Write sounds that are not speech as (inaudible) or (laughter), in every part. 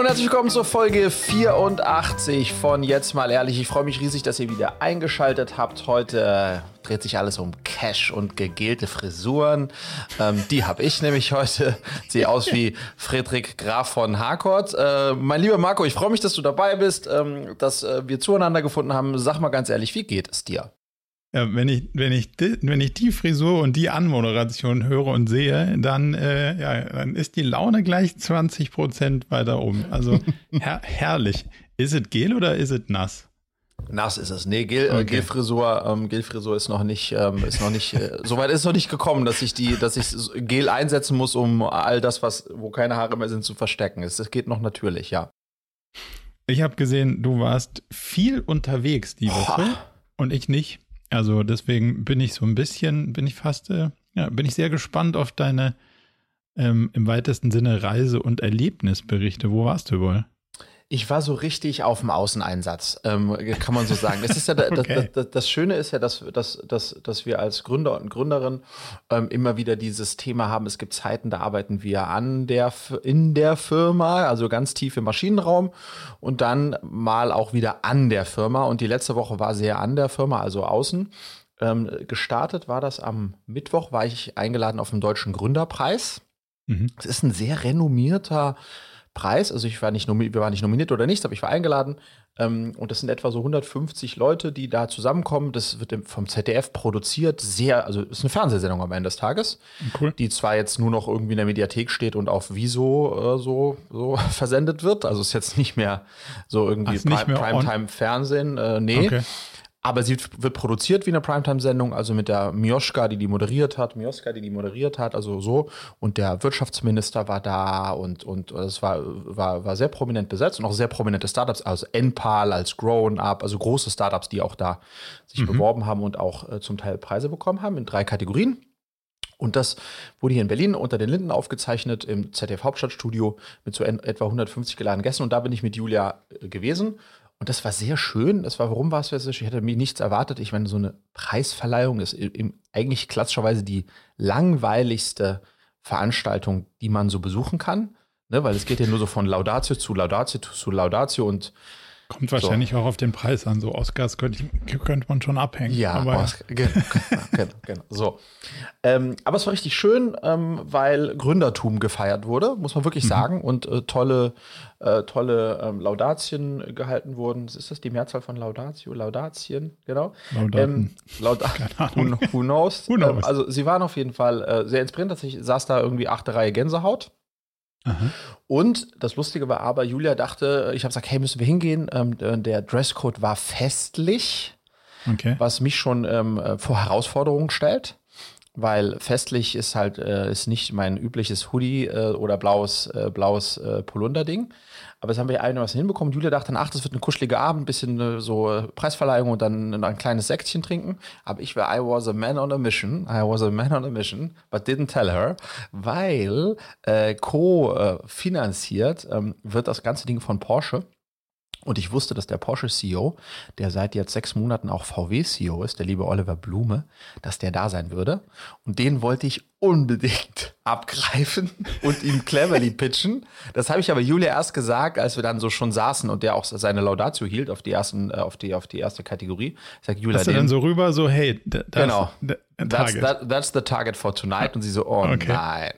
Und herzlich willkommen zur Folge 84 von Jetzt mal ehrlich. Ich freue mich riesig, dass ihr wieder eingeschaltet habt. Heute äh, dreht sich alles um Cash und gegelte Frisuren. Ähm, die habe ich nämlich heute. Sehe aus wie Friedrich Graf von Harcourt. Äh, mein lieber Marco, ich freue mich, dass du dabei bist, ähm, dass äh, wir zueinander gefunden haben. Sag mal ganz ehrlich, wie geht es dir? Ja, wenn ich, wenn ich, die, wenn ich die Frisur und die Anmoderation höre und sehe, dann, äh, ja, dann ist die Laune gleich 20 Prozent weiter oben. Also (laughs) her herrlich. Ist es gel oder ist es nass? Nass ist es. Nee, Gel, äh, okay. Gelfrisur, ähm, Gelfrisur ist noch nicht, ähm, ist noch nicht, äh, (laughs) soweit ist es noch nicht gekommen, dass ich die, dass ich Gel einsetzen muss, um all das, was, wo keine Haare mehr sind, zu verstecken. Es, es geht noch natürlich, ja. Ich habe gesehen, du warst viel unterwegs die Woche oh. und ich nicht. Also deswegen bin ich so ein bisschen, bin ich fast, äh, ja, bin ich sehr gespannt auf deine ähm, im weitesten Sinne Reise- und Erlebnisberichte. Wo warst du wohl? Ich war so richtig auf dem Außeneinsatz, ähm, kann man so sagen. Das, ist ja (laughs) okay. das, das, das, Schöne ist ja, dass, dass, dass, dass wir als Gründer und Gründerin ähm, immer wieder dieses Thema haben. Es gibt Zeiten, da arbeiten wir an der in der Firma, also ganz tief im Maschinenraum und dann mal auch wieder an der Firma. Und die letzte Woche war sehr an der Firma, also außen. Ähm, gestartet war das am Mittwoch, war ich eingeladen auf dem Deutschen Gründerpreis. Mhm. Es mhm. ist ein sehr renommierter Preis. Also ich war nicht, wir waren nicht nominiert oder nichts, aber ich war eingeladen. Ähm, und das sind etwa so 150 Leute, die da zusammenkommen. Das wird vom ZDF produziert. Sehr, also ist eine Fernsehsendung am Ende des Tages, cool. die zwar jetzt nur noch irgendwie in der Mediathek steht und auf Wieso äh, so, so (laughs) versendet wird. Also ist jetzt nicht mehr so irgendwie Prime, Primetime-Fernsehen. Äh, nee. Okay. Aber sie wird produziert wie eine Primetime-Sendung, also mit der Mioschka, die die moderiert hat, Mioska, die die moderiert hat, also so. Und der Wirtschaftsminister war da und, und es war, war, war sehr prominent besetzt und auch sehr prominente Startups, also Enpal als Grown Up, also große Startups, die auch da sich mhm. beworben haben und auch äh, zum Teil Preise bekommen haben in drei Kategorien. Und das wurde hier in Berlin unter den Linden aufgezeichnet im ZDF Hauptstadtstudio mit so etwa 150 geladenen Gästen. Und da bin ich mit Julia äh, gewesen. Und das war sehr schön. Das war, warum war es sehr Ich hätte mir nichts erwartet. Ich meine, so eine Preisverleihung ist eigentlich klassischerweise die langweiligste Veranstaltung, die man so besuchen kann. Ne? Weil es geht ja nur so von Laudatio zu Laudatio zu Laudatio und Kommt wahrscheinlich so. auch auf den Preis an. So Oscars könnte, könnte man schon abhängen. Ja, aber Oscar, (laughs) genau, genau, genau, So. Ähm, aber es war richtig schön, ähm, weil Gründertum gefeiert wurde, muss man wirklich mhm. sagen. Und äh, tolle, äh, tolle ähm, Laudatien gehalten wurden. Ist das die Mehrzahl von Laudatio? Laudatien, genau. Laudaten. Ähm, Lauda (laughs) who, who, knows? who knows? Ähm, also sie waren auf jeden Fall äh, sehr inspirierend. Ich saß da irgendwie achte Reihe Gänsehaut. Aha. Und das Lustige war aber, Julia dachte, ich habe gesagt, hey, müssen wir hingehen? Ähm, der Dresscode war festlich, okay. was mich schon ähm, äh, vor Herausforderungen stellt weil festlich ist halt äh, ist nicht mein übliches Hoodie äh, oder blaues äh, blaues äh, Polunder-Ding. Aber das haben wir einigermaßen hinbekommen. Julia dachte, ach, das wird ein kuscheliger Abend, bisschen äh, so äh, Preisverleihung und dann ein kleines Säckchen trinken. Aber ich war, I was a man on a mission. I was a man on a mission, but didn't tell her, weil äh, co-finanziert ähm, wird das ganze Ding von Porsche. Und ich wusste, dass der Porsche CEO, der seit jetzt sechs Monaten auch VW CEO ist, der liebe Oliver Blume, dass der da sein würde. Und den wollte ich unbedingt (laughs) abgreifen und ihm cleverly (laughs) pitchen. Das habe ich aber Julia erst gesagt, als wir dann so schon saßen und der auch seine Laudatio hielt auf die ersten, äh, auf die, auf die erste Kategorie. Ich sag, Julia, Hast du dann so rüber, so, hey, das, genau. That's, that, that's the target for tonight. Und sie so, oh okay. nein.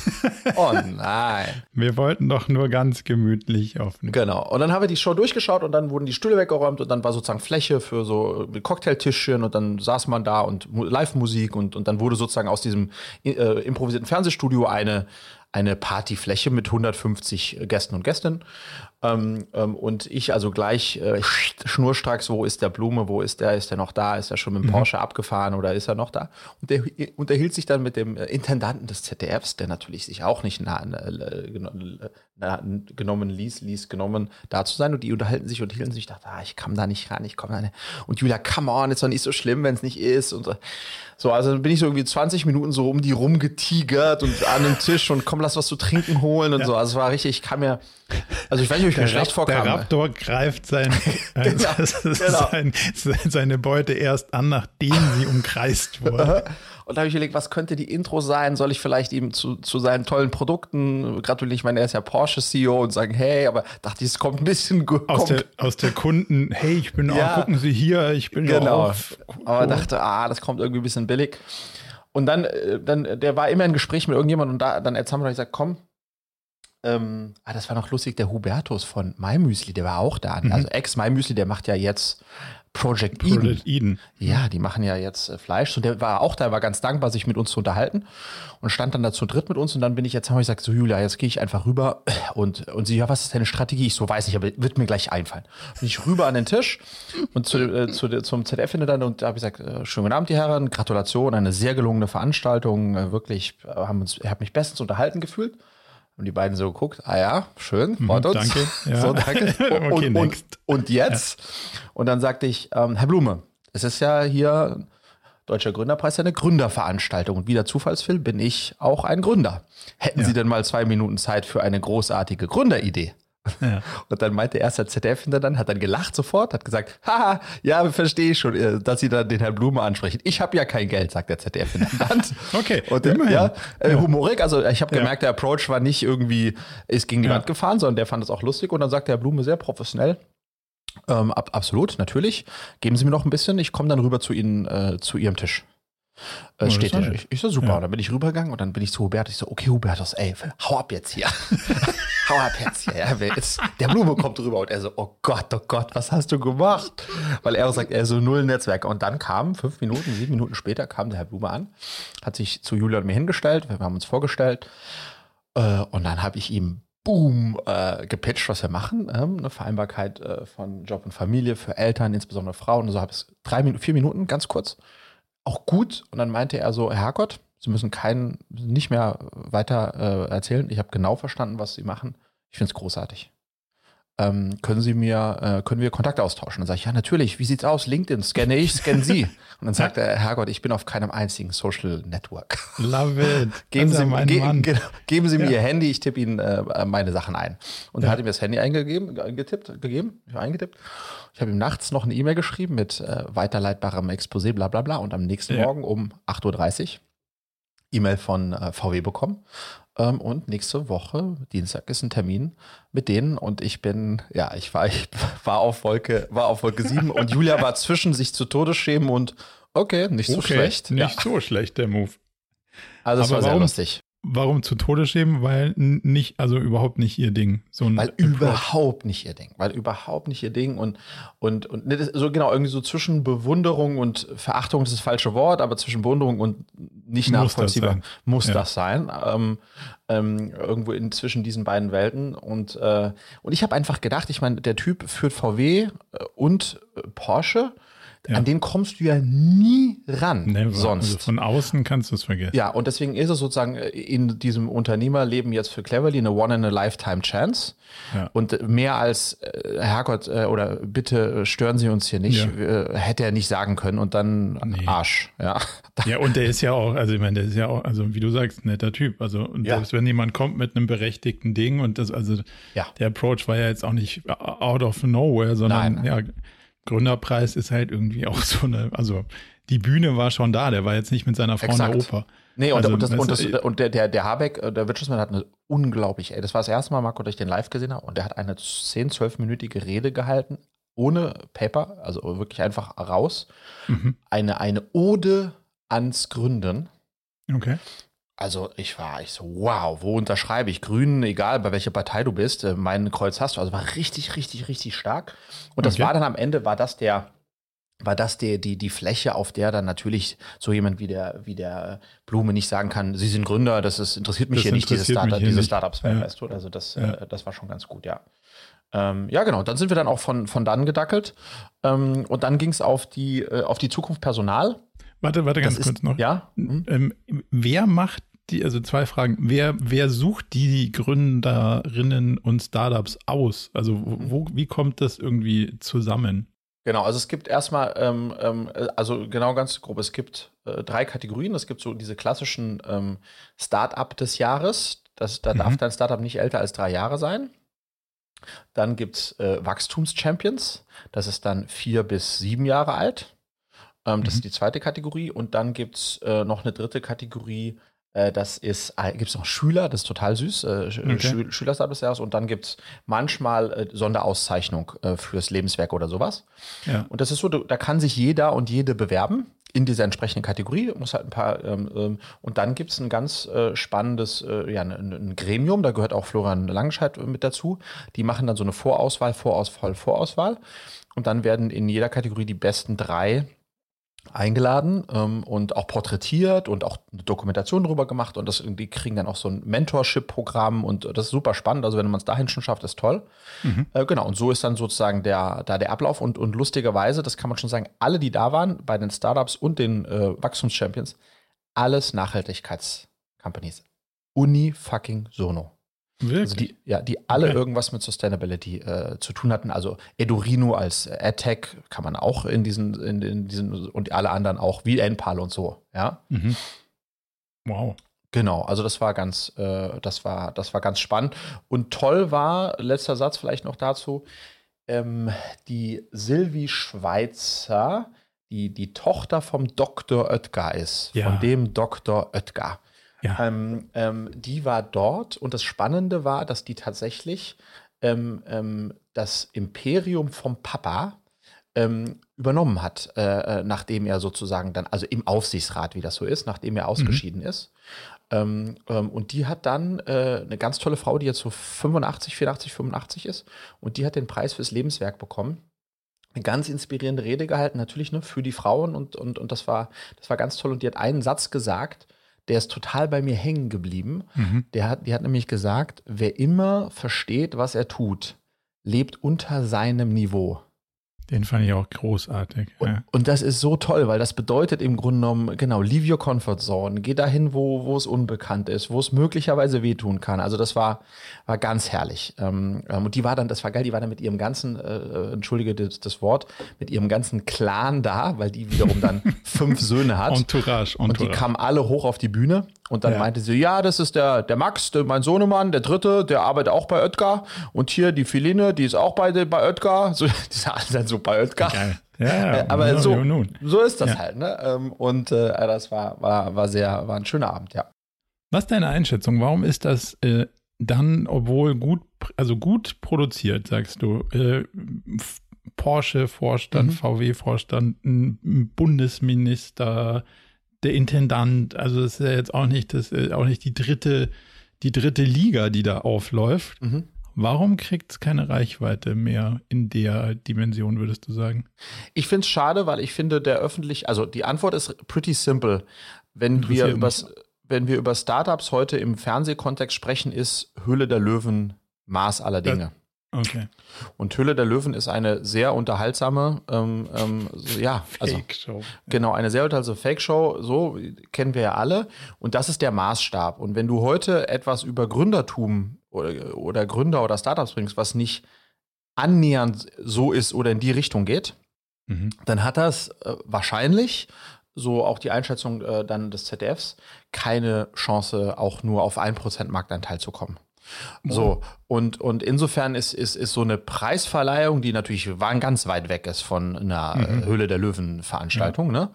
(laughs) oh nein. Wir wollten doch nur ganz gemütlich auf. Genau. Und dann haben wir die Show durchgeschaut und dann wurden die Stühle weggeräumt und dann war sozusagen Fläche für so Cocktailtischchen und dann saß man da und Live-Musik und, und dann wurde sozusagen aus diesem äh, improvisierten Fernsehstudio eine, eine Partyfläche mit 150 Gästen und Gästinnen. Ähm, ähm, und ich also gleich äh, schnurstracks, wo ist der Blume, wo ist der, ist der noch da, ist er schon mit dem mhm. Porsche abgefahren oder ist er noch da? Und der unterhielt sich dann mit dem äh, Intendanten des ZDFs, der natürlich sich auch nicht nah, äh, genommen ließ, ließ genommen da zu sein und die unterhalten sich und hielten sich, ich dachte, ah, ich kam da nicht ran, ich komme da nicht. Und Julia, come on, ist doch nicht so schlimm, wenn es nicht ist und so. So, also bin ich so irgendwie 20 Minuten so um die rumgetigert und an dem Tisch und komm, lass was, was zu trinken holen und ja. so. Also es war richtig, ich kam mir, also ich weiß nicht, ich mir schlecht vorkam. Der Raptor greift sein, (laughs) (laughs) genau, genau. Sein, seine Beute erst an, nachdem sie umkreist (laughs) wurde. Und da habe ich überlegt, was könnte die Intro sein? Soll ich vielleicht ihm zu, zu seinen tollen Produkten gratulieren? Ich meine, er ist ja Porsche-CEO und sagen, hey, aber dachte ich, es kommt ein bisschen gut. Aus, der, aus der Kunden, hey, ich bin ja, auch, gucken Sie hier, ich bin genau. Auf. Aber dachte, ah, das kommt irgendwie ein bisschen billig. Und dann, äh, dann, der war immer im Gespräch mit irgendjemandem und da, dann haben wir gesagt, komm, ähm, ah, das war noch lustig, der Hubertus von MyMüsli, der war auch da. Mhm. Also Ex-MyMüsli, der macht ja jetzt Project Eden. Project Eden. Ja, die machen ja jetzt äh, Fleisch. Und der war auch da, war ganz dankbar, sich mit uns zu unterhalten und stand dann da zu dritt mit uns. Und dann bin ich jetzt, habe ich gesagt, so Julia, jetzt gehe ich einfach rüber. Und, und sie, ja, was ist deine Strategie? Ich so, weiß nicht, aber wird mir gleich einfallen. Bin ich rüber an den Tisch und zu, äh, zu, zum ZDF hinter dann und da habe ich gesagt, äh, schönen guten Abend, die Herren, Gratulation, eine sehr gelungene Veranstaltung. Äh, wirklich, äh, haben uns, habe mich bestens unterhalten gefühlt. Und die beiden so geguckt, ah ja, schön, mhm, freut uns. Danke. (laughs) Ja. So, danke. Und, (laughs) okay, und, und, jetzt? Ja. Und dann sagte ich, ähm, Herr Blume, es ist ja hier Deutscher Gründerpreis ja eine Gründerveranstaltung. Und wie der Zufallsfilm bin ich auch ein Gründer. Hätten ja. Sie denn mal zwei Minuten Zeit für eine großartige Gründeridee? Ja. (laughs) Und dann meinte erst der ZDF hinter dann, hat dann gelacht sofort, hat gesagt, haha, ja, verstehe ich schon, äh, dass Sie dann den Herrn Blume ansprechen. Ich habe ja kein Geld, sagt der ZDF Intendant. (laughs) okay, und äh, ja, äh, ja, humorig, also ich habe gemerkt, der Approach war nicht irgendwie, ist gegen die Wand gefahren, sondern der fand es auch lustig und dann sagt der Herr Blume sehr professionell, ähm, ab, absolut, natürlich. Geben Sie mir noch ein bisschen, ich komme dann rüber zu Ihnen, äh, zu Ihrem Tisch. Äh, oh, steht ich, ich so super. Ja. Und dann bin ich rübergegangen und dann bin ich zu Hubertus. Ich so, okay, Hubertus, ey, hau ab jetzt hier. (laughs) hau ab jetzt hier. Ja, jetzt, der Blume kommt rüber und er so, oh Gott, oh Gott, was hast du gemacht? Weil er auch sagt, er so null Netzwerke. Und dann kam, fünf Minuten, sieben Minuten später, kam der Herr Blume an, hat sich zu Julia und mir hingestellt. Wir haben uns vorgestellt. Äh, und dann habe ich ihm boom, äh, gepitcht, was wir machen. Ähm, eine Vereinbarkeit äh, von Job und Familie für Eltern, insbesondere Frauen. Und so habe ich es drei vier Minuten, ganz kurz auch gut. Und dann meinte er so, Herr Herrgott, Sie müssen keinen, nicht mehr weiter äh, erzählen. Ich habe genau verstanden, was Sie machen. Ich finde es großartig. Ähm, können Sie mir, äh, können wir Kontakt austauschen? Dann sage ich, ja, natürlich. Wie sieht's aus? LinkedIn, scanne ich, scanne Sie. Und dann sagt er, Herrgott, ich bin auf keinem einzigen Social Network. Love it. (laughs) geben, Sie, ge (laughs) ge geben Sie mir Ihr Handy, ich tippe Ihnen äh, meine Sachen ein. Und ja. er hat ihm das Handy eingegeben, eingetippt, gegeben, ich eingetippt. Ich habe ihm nachts noch eine E-Mail geschrieben mit äh, weiterleitbarem Exposé, bla bla bla. Und am nächsten ja. Morgen um 8.30 Uhr E-Mail von äh, VW bekommen. Ähm, und nächste Woche, Dienstag, ist ein Termin mit denen. Und ich bin, ja, ich war, ich war auf Wolke, war auf Wolke 7 (laughs) und Julia war zwischen sich zu Tode schämen und okay, nicht so okay, schlecht. Nicht ja. so schlecht, der Move. Also es war warum, sehr lustig. Warum zu Tode schämen? Weil nicht, also überhaupt nicht ihr Ding. So weil Approach. überhaupt nicht ihr Ding. Weil überhaupt nicht ihr Ding. Und, und, und so genau, irgendwie so zwischen Bewunderung und Verachtung ist das falsche Wort, aber zwischen Bewunderung und nicht muss nachvollziehbar das muss ja. das sein. Ähm, ähm, irgendwo in zwischen diesen beiden Welten. Und, äh, und ich habe einfach gedacht, ich meine, der Typ führt VW äh, und äh, Porsche ja. An den kommst du ja nie ran Never. sonst. Also von außen kannst du es vergessen. Ja, und deswegen ist es sozusagen äh, in diesem Unternehmerleben jetzt für Cleverly eine One-in-a-Lifetime-Chance. Ja. Und mehr als, äh, Herrgott, äh, oder bitte stören Sie uns hier nicht, ja. hätte er nicht sagen können und dann nee. Arsch. Ja. (laughs) ja, und der ist ja auch, also ich meine, der ist ja auch, also wie du sagst, netter Typ. Also selbst wenn jemand kommt mit einem berechtigten Ding und das, also ja. der Approach war ja jetzt auch nicht out of nowhere, sondern Nein. ja Gründerpreis ist halt irgendwie auch so eine, also die Bühne war schon da, der war jetzt nicht mit seiner Frau Exakt. in der Oper. Nee, und, also, und, das, und, das, und der, der, der Habeck, äh, der Wirtschaftsminister hat eine unglaublich, ey, das war das erste Mal, Marco, dass ich den live gesehen habe, und der hat eine 10-, 12-minütige Rede gehalten, ohne Paper, also wirklich einfach raus. Mhm. Eine, eine Ode ans Gründen. Okay. Also ich war, ich so, wow, wo unterschreibe ich? Grünen, egal bei welcher Partei du bist, äh, mein Kreuz hast du. Also war richtig, richtig, richtig stark. Und das okay. war dann am Ende, war das der, war das die, die, die Fläche, auf der dann natürlich so jemand wie der, wie der Blume nicht sagen kann, sie sind Gründer, das ist, interessiert mich das hier nicht, diese, Startup, diese Startups, ja. weißt du? Also das, ja. äh, das war schon ganz gut, ja. Ähm, ja, genau. Dann sind wir dann auch von, von dann gedackelt. Ähm, und dann ging es auf die, äh, auf die Zukunft Personal. Warte, warte ganz das kurz ist, noch. Ja? Mhm. Ähm, wer macht die, also zwei Fragen. Wer, wer sucht die Gründerinnen und Startups aus? Also mhm. wo, wie kommt das irgendwie zusammen? Genau, also es gibt erstmal, ähm, ähm, also genau ganz grob, es gibt äh, drei Kategorien. Es gibt so diese klassischen ähm, Start-up des Jahres. Das, da mhm. darf dein Startup nicht älter als drei Jahre sein. Dann gibt es äh, Wachstumschampions. Das ist dann vier bis sieben Jahre alt. Ähm, mhm. Das ist die zweite Kategorie. Und dann gibt es äh, noch eine dritte Kategorie. Äh, das ist, äh, gibt es noch Schüler, das ist total süß. Äh, okay. Schü des Jahres. Und dann gibt es manchmal Sonderauszeichnung fürs Lebenswerk oder sowas. Ja. Und das ist so, da kann sich jeder und jede bewerben in dieser entsprechenden Kategorie, muss halt ein paar, ähm, ähm und dann gibt es ein ganz äh, spannendes, äh, ja, ein, ein, Gremium, da gehört auch Florian Langenscheid mit dazu. Die machen dann so eine Vorauswahl, Vorauswahl, Vorauswahl. Und dann werden in jeder Kategorie die besten drei eingeladen ähm, und auch porträtiert und auch eine Dokumentation darüber gemacht und das, die kriegen dann auch so ein Mentorship-Programm und das ist super spannend. Also wenn man es dahin schon schafft, ist toll. Mhm. Äh, genau, und so ist dann sozusagen der, da der Ablauf und, und lustigerweise, das kann man schon sagen, alle, die da waren, bei den Startups und den äh, Wachstumschampions, alles Nachhaltigkeitscompanies. Uni fucking Sono. Wirklich? Also die, ja, die alle okay. irgendwas mit Sustainability äh, zu tun hatten. Also Edurino als AdTech kann man auch in diesen, in, in diesen und alle anderen auch, wie Enpal und so, ja. Mhm. Wow. Genau, also das war ganz, äh, das war, das war ganz spannend. Und toll war, letzter Satz vielleicht noch dazu, ähm, die Silvi Schweizer, die die Tochter vom Dr. Oetker ist, ja. von dem Dr. Oetker. Ja. Ähm, ähm, die war dort und das Spannende war, dass die tatsächlich ähm, ähm das Imperium vom Papa ähm, übernommen hat, äh, äh, nachdem er sozusagen dann, also im Aufsichtsrat, wie das so ist, nachdem er ausgeschieden mhm. ist. Ähm, und die hat dann äh, eine ganz tolle Frau, die jetzt so 85, 84, 85 ist, und die hat den Preis fürs Lebenswerk bekommen eine ganz inspirierende Rede gehalten, natürlich ne, für die Frauen und, und, und das war, das war ganz toll. Und die hat einen Satz gesagt, der ist total bei mir hängen geblieben. Mhm. Der hat, die hat nämlich gesagt, wer immer versteht, was er tut, lebt unter seinem Niveau. Den fand ich auch großartig. Und, ja. und, das ist so toll, weil das bedeutet im Grunde genommen, genau, leave your comfort zone. Geh dahin, wo, wo es unbekannt ist, wo es möglicherweise wehtun kann. Also das war, war ganz herrlich. Ähm, ähm, und die war dann, das war geil, die war dann mit ihrem ganzen, äh, äh, entschuldige das, das, Wort, mit ihrem ganzen Clan da, weil die wiederum dann (laughs) fünf Söhne hat. Entourage, Entourage. Und die kamen alle hoch auf die Bühne und dann ja. meinte sie, ja, das ist der, der Max, der, mein Sohnemann, der dritte, der arbeitet auch bei Oetker. Und hier die Philine, die ist auch bei, bei Oetker. (laughs) So, die sind alle dann so bei Oetker. Geil. Ja, äh, aber no, so, no, no. so ist das ja. halt. Ne? Ähm, und äh, das war, war, war sehr, war ein schöner Abend, ja. Was ist deine Einschätzung? Warum ist das äh, dann, obwohl gut, also gut produziert, sagst du, äh, Porsche-Vorstand, mhm. VW-Vorstand, Bundesminister, der Intendant, also das ist ja jetzt auch nicht, das auch nicht die dritte, die dritte Liga, die da aufläuft. Mhm. Warum kriegt es keine Reichweite mehr in der Dimension, würdest du sagen? Ich finde es schade, weil ich finde, der öffentlich, also die Antwort ist pretty simple. Wenn wir, übers, wenn wir über Startups heute im Fernsehkontext sprechen, ist Höhle der Löwen Maß aller Dinge. Okay. Und Hülle der Löwen ist eine sehr unterhaltsame, ähm, ähm, ja, also Fake-Show. Genau, eine sehr unterhaltsame Fake-Show, so kennen wir ja alle. Und das ist der Maßstab. Und wenn du heute etwas über Gründertum oder, oder Gründer oder Startups bringst, was nicht annähernd so ist oder in die Richtung geht, mhm. dann hat das äh, wahrscheinlich so auch die Einschätzung äh, dann des ZDFs, keine Chance, auch nur auf 1% Marktanteil zu kommen. So, und, und insofern ist, ist, ist so eine Preisverleihung, die natürlich ganz weit weg ist von einer mhm. Höhle der Löwen-Veranstaltung, ja. ne?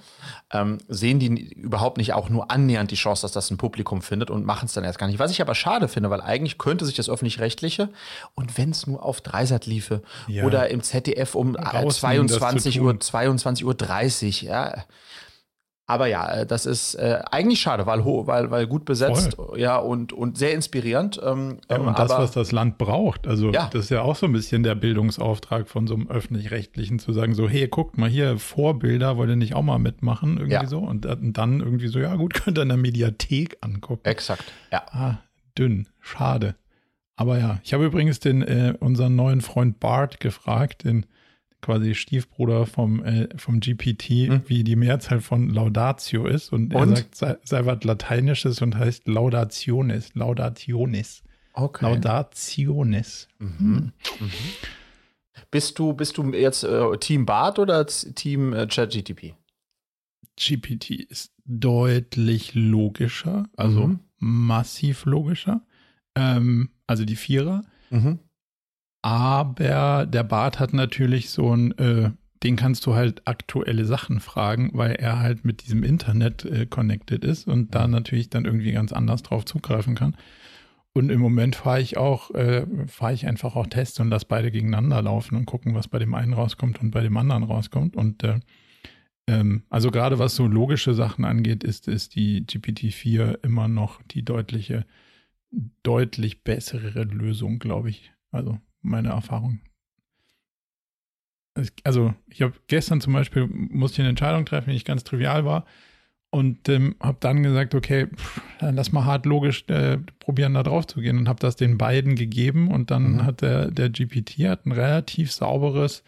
Ähm, sehen die überhaupt nicht auch nur annähernd die Chance, dass das ein Publikum findet und machen es dann erst gar nicht. Was ich aber schade finde, weil eigentlich könnte sich das Öffentlich-Rechtliche und wenn es nur auf Dreisat liefe ja. oder im ZDF um 22 Uhr, 22 Uhr 30, ja aber ja, äh, das ist äh, eigentlich schade, weil, weil, weil gut besetzt Voll. ja, und, und sehr inspirierend. Ähm, ja, und das, was das Land braucht. Also ja. das ist ja auch so ein bisschen der Bildungsauftrag von so einem öffentlich-rechtlichen zu sagen, so, hey, guckt mal hier, Vorbilder, wollt ihr nicht auch mal mitmachen? Irgendwie ja. so. Und, und, dann irgendwie so, ja gut, (laughs) könnt ihr in der Mediathek angucken. Exakt, ja. Ah, dünn, schade. Aber ja, ich habe übrigens den, äh, unseren neuen Freund Bart gefragt, den quasi Stiefbruder vom, äh, vom GPT, hm. wie die Mehrzahl von Laudatio ist. Und, und? er sagt, sei, sei was Lateinisches und heißt Laudationis. Laudationis. Okay. Laudationis. Mhm. Hm. Mhm. Bist du, bist du jetzt äh, Team Bart oder Team äh, ChatGTP? GPT ist deutlich logischer, also mhm. massiv logischer. Ähm, also die Vierer. Mhm. Aber der Bart hat natürlich so ein, äh, den kannst du halt aktuelle Sachen fragen, weil er halt mit diesem Internet äh, connected ist und da mhm. natürlich dann irgendwie ganz anders drauf zugreifen kann. Und im Moment fahre ich auch, äh, fahre ich einfach auch Tests und lasse beide gegeneinander laufen und gucken, was bei dem einen rauskommt und bei dem anderen rauskommt. Und äh, ähm, also gerade was so logische Sachen angeht, ist, ist die GPT-4 immer noch die deutliche, deutlich bessere Lösung, glaube ich. Also meine Erfahrung. Also ich habe gestern zum Beispiel, musste ich eine Entscheidung treffen, die nicht ganz trivial war und ähm, habe dann gesagt, okay, pff, dann lass mal hart logisch äh, probieren, da drauf zu gehen und habe das den beiden gegeben und dann mhm. hat der, der GPT hat ein relativ sauberes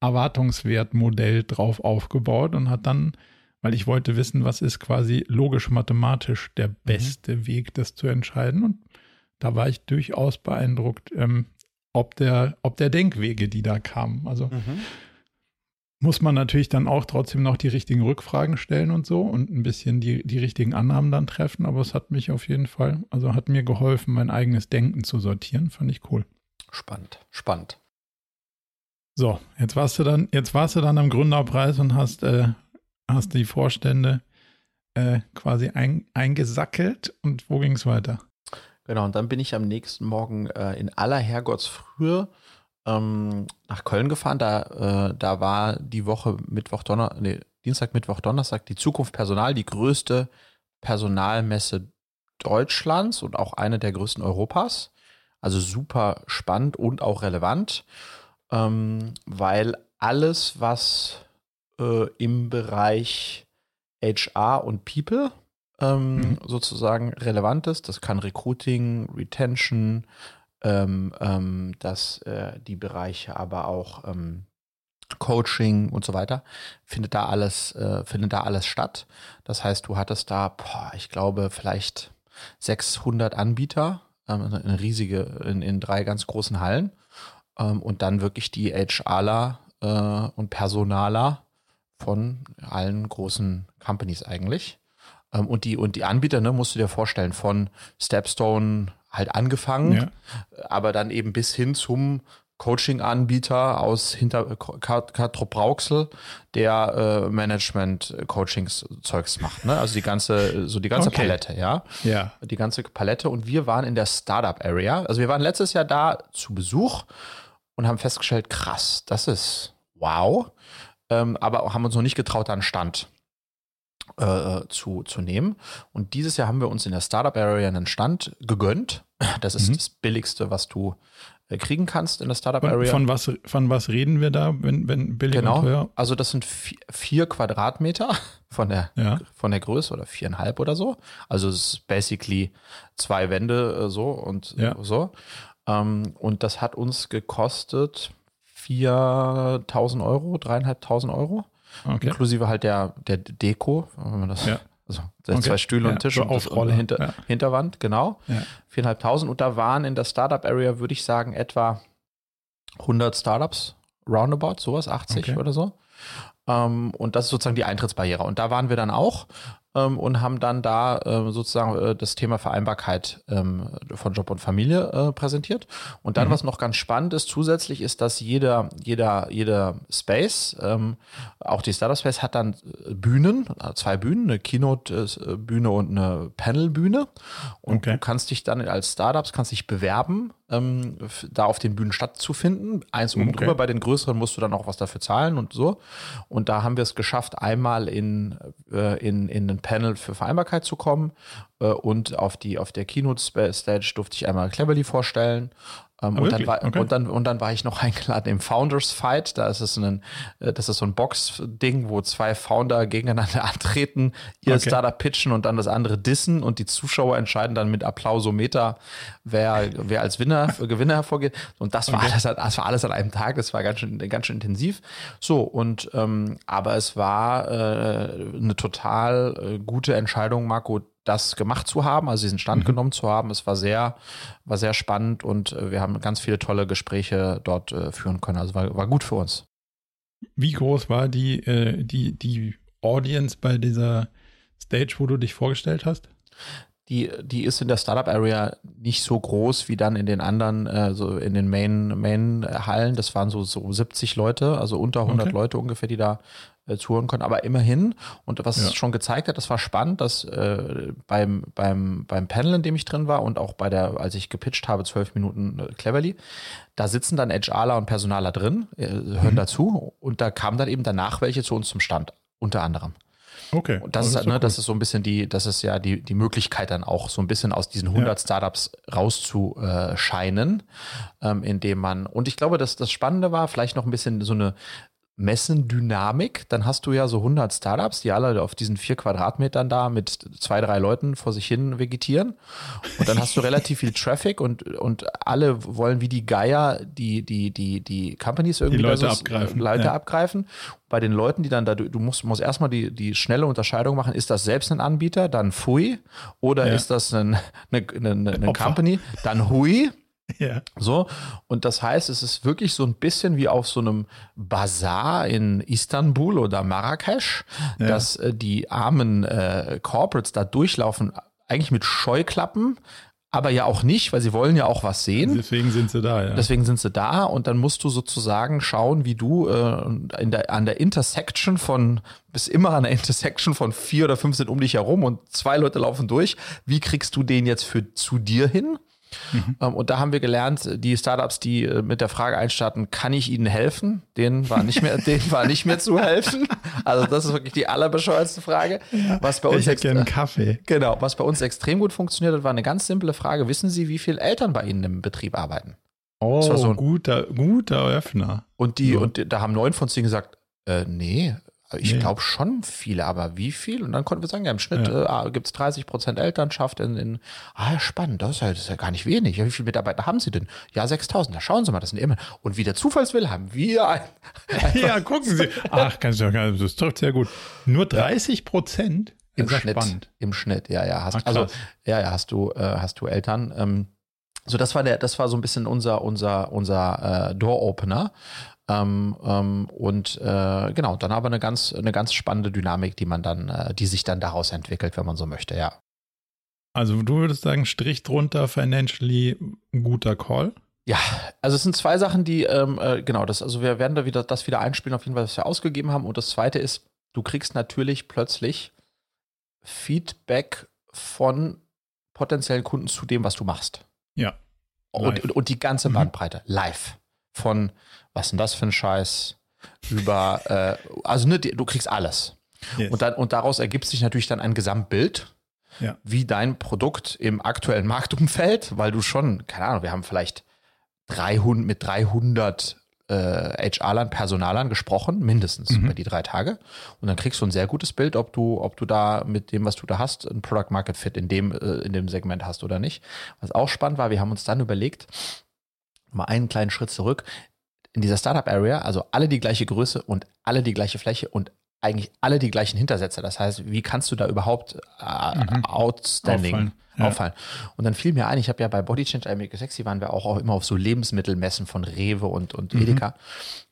Erwartungswertmodell drauf aufgebaut und hat dann, weil ich wollte wissen, was ist quasi logisch-mathematisch der mhm. beste mhm. Weg, das zu entscheiden und da war ich durchaus beeindruckt, ähm, ob der, ob der Denkwege, die da kamen. Also mhm. muss man natürlich dann auch trotzdem noch die richtigen Rückfragen stellen und so und ein bisschen die, die richtigen Annahmen dann treffen. Aber es hat mich auf jeden Fall, also hat mir geholfen, mein eigenes Denken zu sortieren. Fand ich cool. Spannend, spannend. So, jetzt warst du dann, jetzt warst du dann am Gründerpreis und hast, äh, hast die Vorstände äh, quasi ein, eingesackelt. Und wo ging es weiter? Genau, und dann bin ich am nächsten Morgen äh, in aller Herrgottsfrühe ähm, nach Köln gefahren. Da, äh, da war die Woche Mittwoch, Donner, nee, Dienstag, Mittwoch, Donnerstag die Zukunft Personal, die größte Personalmesse Deutschlands und auch eine der größten Europas. Also super spannend und auch relevant, ähm, weil alles, was äh, im Bereich HR und People ähm, mhm. sozusagen relevant ist. Das kann Recruiting, Retention, ähm, ähm, dass äh, die Bereiche aber auch ähm, Coaching und so weiter, findet da alles, äh, findet da alles statt. Das heißt, du hattest da, boah, ich glaube, vielleicht 600 Anbieter, ähm, eine riesige, in, in drei ganz großen Hallen ähm, und dann wirklich die HRler äh, und Personaler von allen großen Companies eigentlich. Ähm, und, die, und die Anbieter, ne, musst du dir vorstellen, von Stepstone halt angefangen, ja. aber dann eben bis hin zum Coaching-Anbieter aus hinter Katrop Brauxel, der äh, Management-Coachings-Zeugs macht. Ne? Also die ganze, so die ganze okay. Palette, ja? Ja. Die ganze Palette. Und wir waren in der Startup-Area. Also wir waren letztes Jahr da zu Besuch und haben festgestellt, krass, das ist wow. Ähm, aber haben uns noch nicht getraut, an Stand äh, zu, zu nehmen. Und dieses Jahr haben wir uns in der Startup Area einen Stand gegönnt. Das ist mhm. das Billigste, was du äh, kriegen kannst in der Startup Area. Von, was, von was reden wir da, wenn, wenn billig genau. und teuer? Also das sind vier, vier Quadratmeter (laughs) von der, ja. von der Größe oder viereinhalb oder so. Also es ist basically zwei Wände äh, so und ja. so. Ähm, und das hat uns gekostet 4.000 Euro, dreieinhalbtausend Euro. Okay. Inklusive halt der, der Deko, wenn man das. Ja. Also okay. zwei Stühle ja, und Tisch so und Aufrolle hinter, ja. Hinterwand, genau. Viereinhalbtausend. Ja. Und da waren in der Startup Area, würde ich sagen, etwa 100 Startups, roundabout, sowas, 80 okay. oder so. Um, ähm, und das ist sozusagen die Eintrittsbarriere. Und da waren wir dann auch ähm, und haben dann da äh, sozusagen äh, das Thema Vereinbarkeit ähm, von Job und Familie äh, präsentiert. Und dann, mhm. was noch ganz spannend ist, zusätzlich ist, dass jeder, jeder, jeder Space, ähm, auch die Startup Space hat dann äh, Bühnen, äh, zwei Bühnen, eine Keynote-Bühne und eine Panel-Bühne. Und okay. du kannst dich dann als Startups kannst dich bewerben, ähm, da auf den Bühnen stattzufinden. Eins oben okay. drüber, bei den größeren musst du dann auch was dafür zahlen und so. Und da haben wir es geschafft, einmal in, äh, in, in ein Panel für Vereinbarkeit zu kommen. Äh, und auf, die, auf der Keynote-Stage durfte ich einmal Cleverly vorstellen. Ähm, ah, und, dann war, okay. und, dann, und dann war ich noch (laughs) eingeladen im Founders Fight. Da ist es ein, äh, das ist so ein Box-Ding, wo zwei Founder gegeneinander (laughs) antreten, ihr okay. Startup pitchen und dann das andere dissen und die Zuschauer entscheiden dann mit Applausometer, wer, wer als Winner, Gewinner hervorgeht. Und das war, okay. alles, das war alles an einem Tag. Das war ganz schön, ganz schön intensiv. So, und ähm, aber es war äh, eine total äh, gute Entscheidung, Marco, das gemacht zu haben, also diesen Stand mhm. genommen zu haben. Es war sehr, war sehr spannend und äh, wir haben ganz viele tolle Gespräche dort äh, führen können. Also war, war gut für uns. Wie groß war die, äh, die, die Audience bei dieser Stage, wo du dich vorgestellt hast? die, die ist in der Startup Area nicht so groß wie dann in den anderen, äh, so in den Main, Main Hallen. Das waren so, so 70 Leute, also unter 100 okay. Leute ungefähr, die da äh, zuhören konnten. Aber immerhin, und was ja. es schon gezeigt hat, das war spannend, dass äh, beim, beim, beim Panel, in dem ich drin war und auch bei der, als ich gepitcht habe, zwölf Minuten äh, Cleverly, da sitzen dann HRler und Personaler drin, äh, hören mhm. dazu und da kamen dann eben danach welche zu uns zum Stand, unter anderem. Okay. Und das, das ist, ne, cool. das ist so ein bisschen die, das ist ja die, die Möglichkeit dann auch so ein bisschen aus diesen 100 ja. Startups rauszuscheinen, ähm, indem man, und ich glaube, dass das Spannende war, vielleicht noch ein bisschen so eine Messendynamik, dann hast du ja so 100 Startups, die alle auf diesen vier Quadratmetern da mit zwei, drei Leuten vor sich hin vegetieren. Und dann hast du relativ viel Traffic und, und alle wollen wie die Geier die, die, die, die Companies irgendwie die Leute, so, abgreifen. Leute ja. abgreifen. Bei den Leuten, die dann da, du musst, musst erstmal die, die schnelle Unterscheidung machen, ist das selbst ein Anbieter, dann Fui, oder ja. ist das ein, (laughs) eine, eine, eine Company, dann Hui. (laughs) Ja. So. Und das heißt, es ist wirklich so ein bisschen wie auf so einem Bazar in Istanbul oder Marrakesch, ja. dass äh, die armen äh, Corporates da durchlaufen, eigentlich mit Scheuklappen, aber ja auch nicht, weil sie wollen ja auch was sehen. Deswegen sind sie da, ja. Deswegen sind sie da und dann musst du sozusagen schauen, wie du äh, in der, an der Intersection von, bis immer an der Intersection von vier oder fünf sind um dich herum und zwei Leute laufen durch. Wie kriegst du den jetzt für zu dir hin? Mhm. Ähm, und da haben wir gelernt, die Startups, die äh, mit der Frage einstarten, kann ich ihnen helfen? Denen war nicht mehr, (laughs) denen war nicht mehr zu helfen. Also das ist wirklich die allerbescheuerste Frage. Was bei uns ich hätte gerne Kaffee. Genau, was bei uns extrem gut funktioniert hat, war eine ganz simple Frage. Wissen Sie, wie viele Eltern bei Ihnen im Betrieb arbeiten? Oh, so ein, guter, guter Öffner. Und die, so. und da haben neun von zehn gesagt, äh, nee, ich nee. glaube schon viele, aber wie viel? Und dann konnten wir sagen, ja, im Schnitt ja. äh, gibt es 30 Prozent Elternschaft in, in, ah, spannend, das ist, ja, das ist ja gar nicht wenig. Ja, wie viele Mitarbeiter haben Sie denn? Ja, 6000. Da schauen Sie mal, das sind immer. Und wie der Zufallswill haben wir ein. (laughs) ja, gucken Sie. Ach, das ist doch sehr gut. Nur 30 Prozent? Im Schnitt. Spannend. Im Schnitt, ja, ja. Hast, Ach, also, ja, ja, hast du, äh, hast du Eltern. Ähm, so, das war der, das war so ein bisschen unser, unser, unser äh, Door-Opener. Ähm, ähm, und äh, genau, dann aber eine ganz, eine ganz spannende Dynamik, die man dann, äh, die sich dann daraus entwickelt, wenn man so möchte, ja. Also du würdest sagen, Strich drunter, financially guter Call? Ja, also es sind zwei Sachen, die, ähm, äh, genau, das, also wir werden da wieder das wieder einspielen, auf jeden Fall, was wir ausgegeben haben. Und das zweite ist, du kriegst natürlich plötzlich Feedback von potenziellen Kunden zu dem, was du machst. Ja. Und, und, und, die ganze mhm. Bandbreite, mhm. live. Von was ist denn das für ein Scheiß? Über, äh, also ne, du kriegst alles. Yes. Und, dann, und daraus ergibt sich natürlich dann ein Gesamtbild, ja. wie dein Produkt im aktuellen (laughs) Marktumfeld, weil du schon, keine Ahnung, wir haben vielleicht 300, mit 300 äh, HR-Lern, Personalern gesprochen, mindestens mhm. über die drei Tage. Und dann kriegst du ein sehr gutes Bild, ob du, ob du da mit dem, was du da hast, ein Product Market Fit in dem, äh, in dem Segment hast oder nicht. Was auch spannend war, wir haben uns dann überlegt, mal einen kleinen Schritt zurück in dieser Startup-Area, also alle die gleiche Größe und alle die gleiche Fläche und eigentlich alle die gleichen Hintersätze. Das heißt, wie kannst du da überhaupt äh, mhm. outstanding auffallen. Ja. auffallen? Und dann fiel mir ein, ich habe ja bei Body Change Make Sexy waren wir auch, auch immer auf so Lebensmittelmessen von Rewe und, und mhm. Edeka.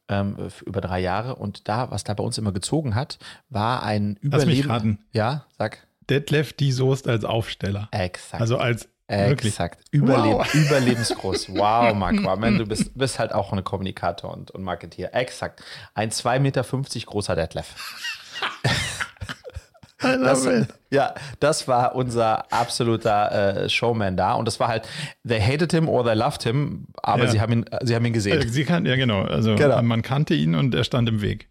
Ähm, über drei Jahre und da, was da bei uns immer gezogen hat, war ein Überleben. Lass mich raten. Ja, sag. Detlef die Soest als Aufsteller. Exakt. Also als Exakt. Überleb wow. (laughs) Überlebensgroß. Wow, Marco. Du (laughs) bist, bist halt auch ein Kommunikator und, und Marketeer. Exakt. Ein 2,50 Meter großer Detlef. Das, ja, das war unser absoluter äh, Showman da. Und das war halt, they hated him or they loved him, aber ja. sie, haben ihn, sie haben ihn gesehen. Äh, sie kan ja, genau. Also genau. man kannte ihn und er stand im Weg.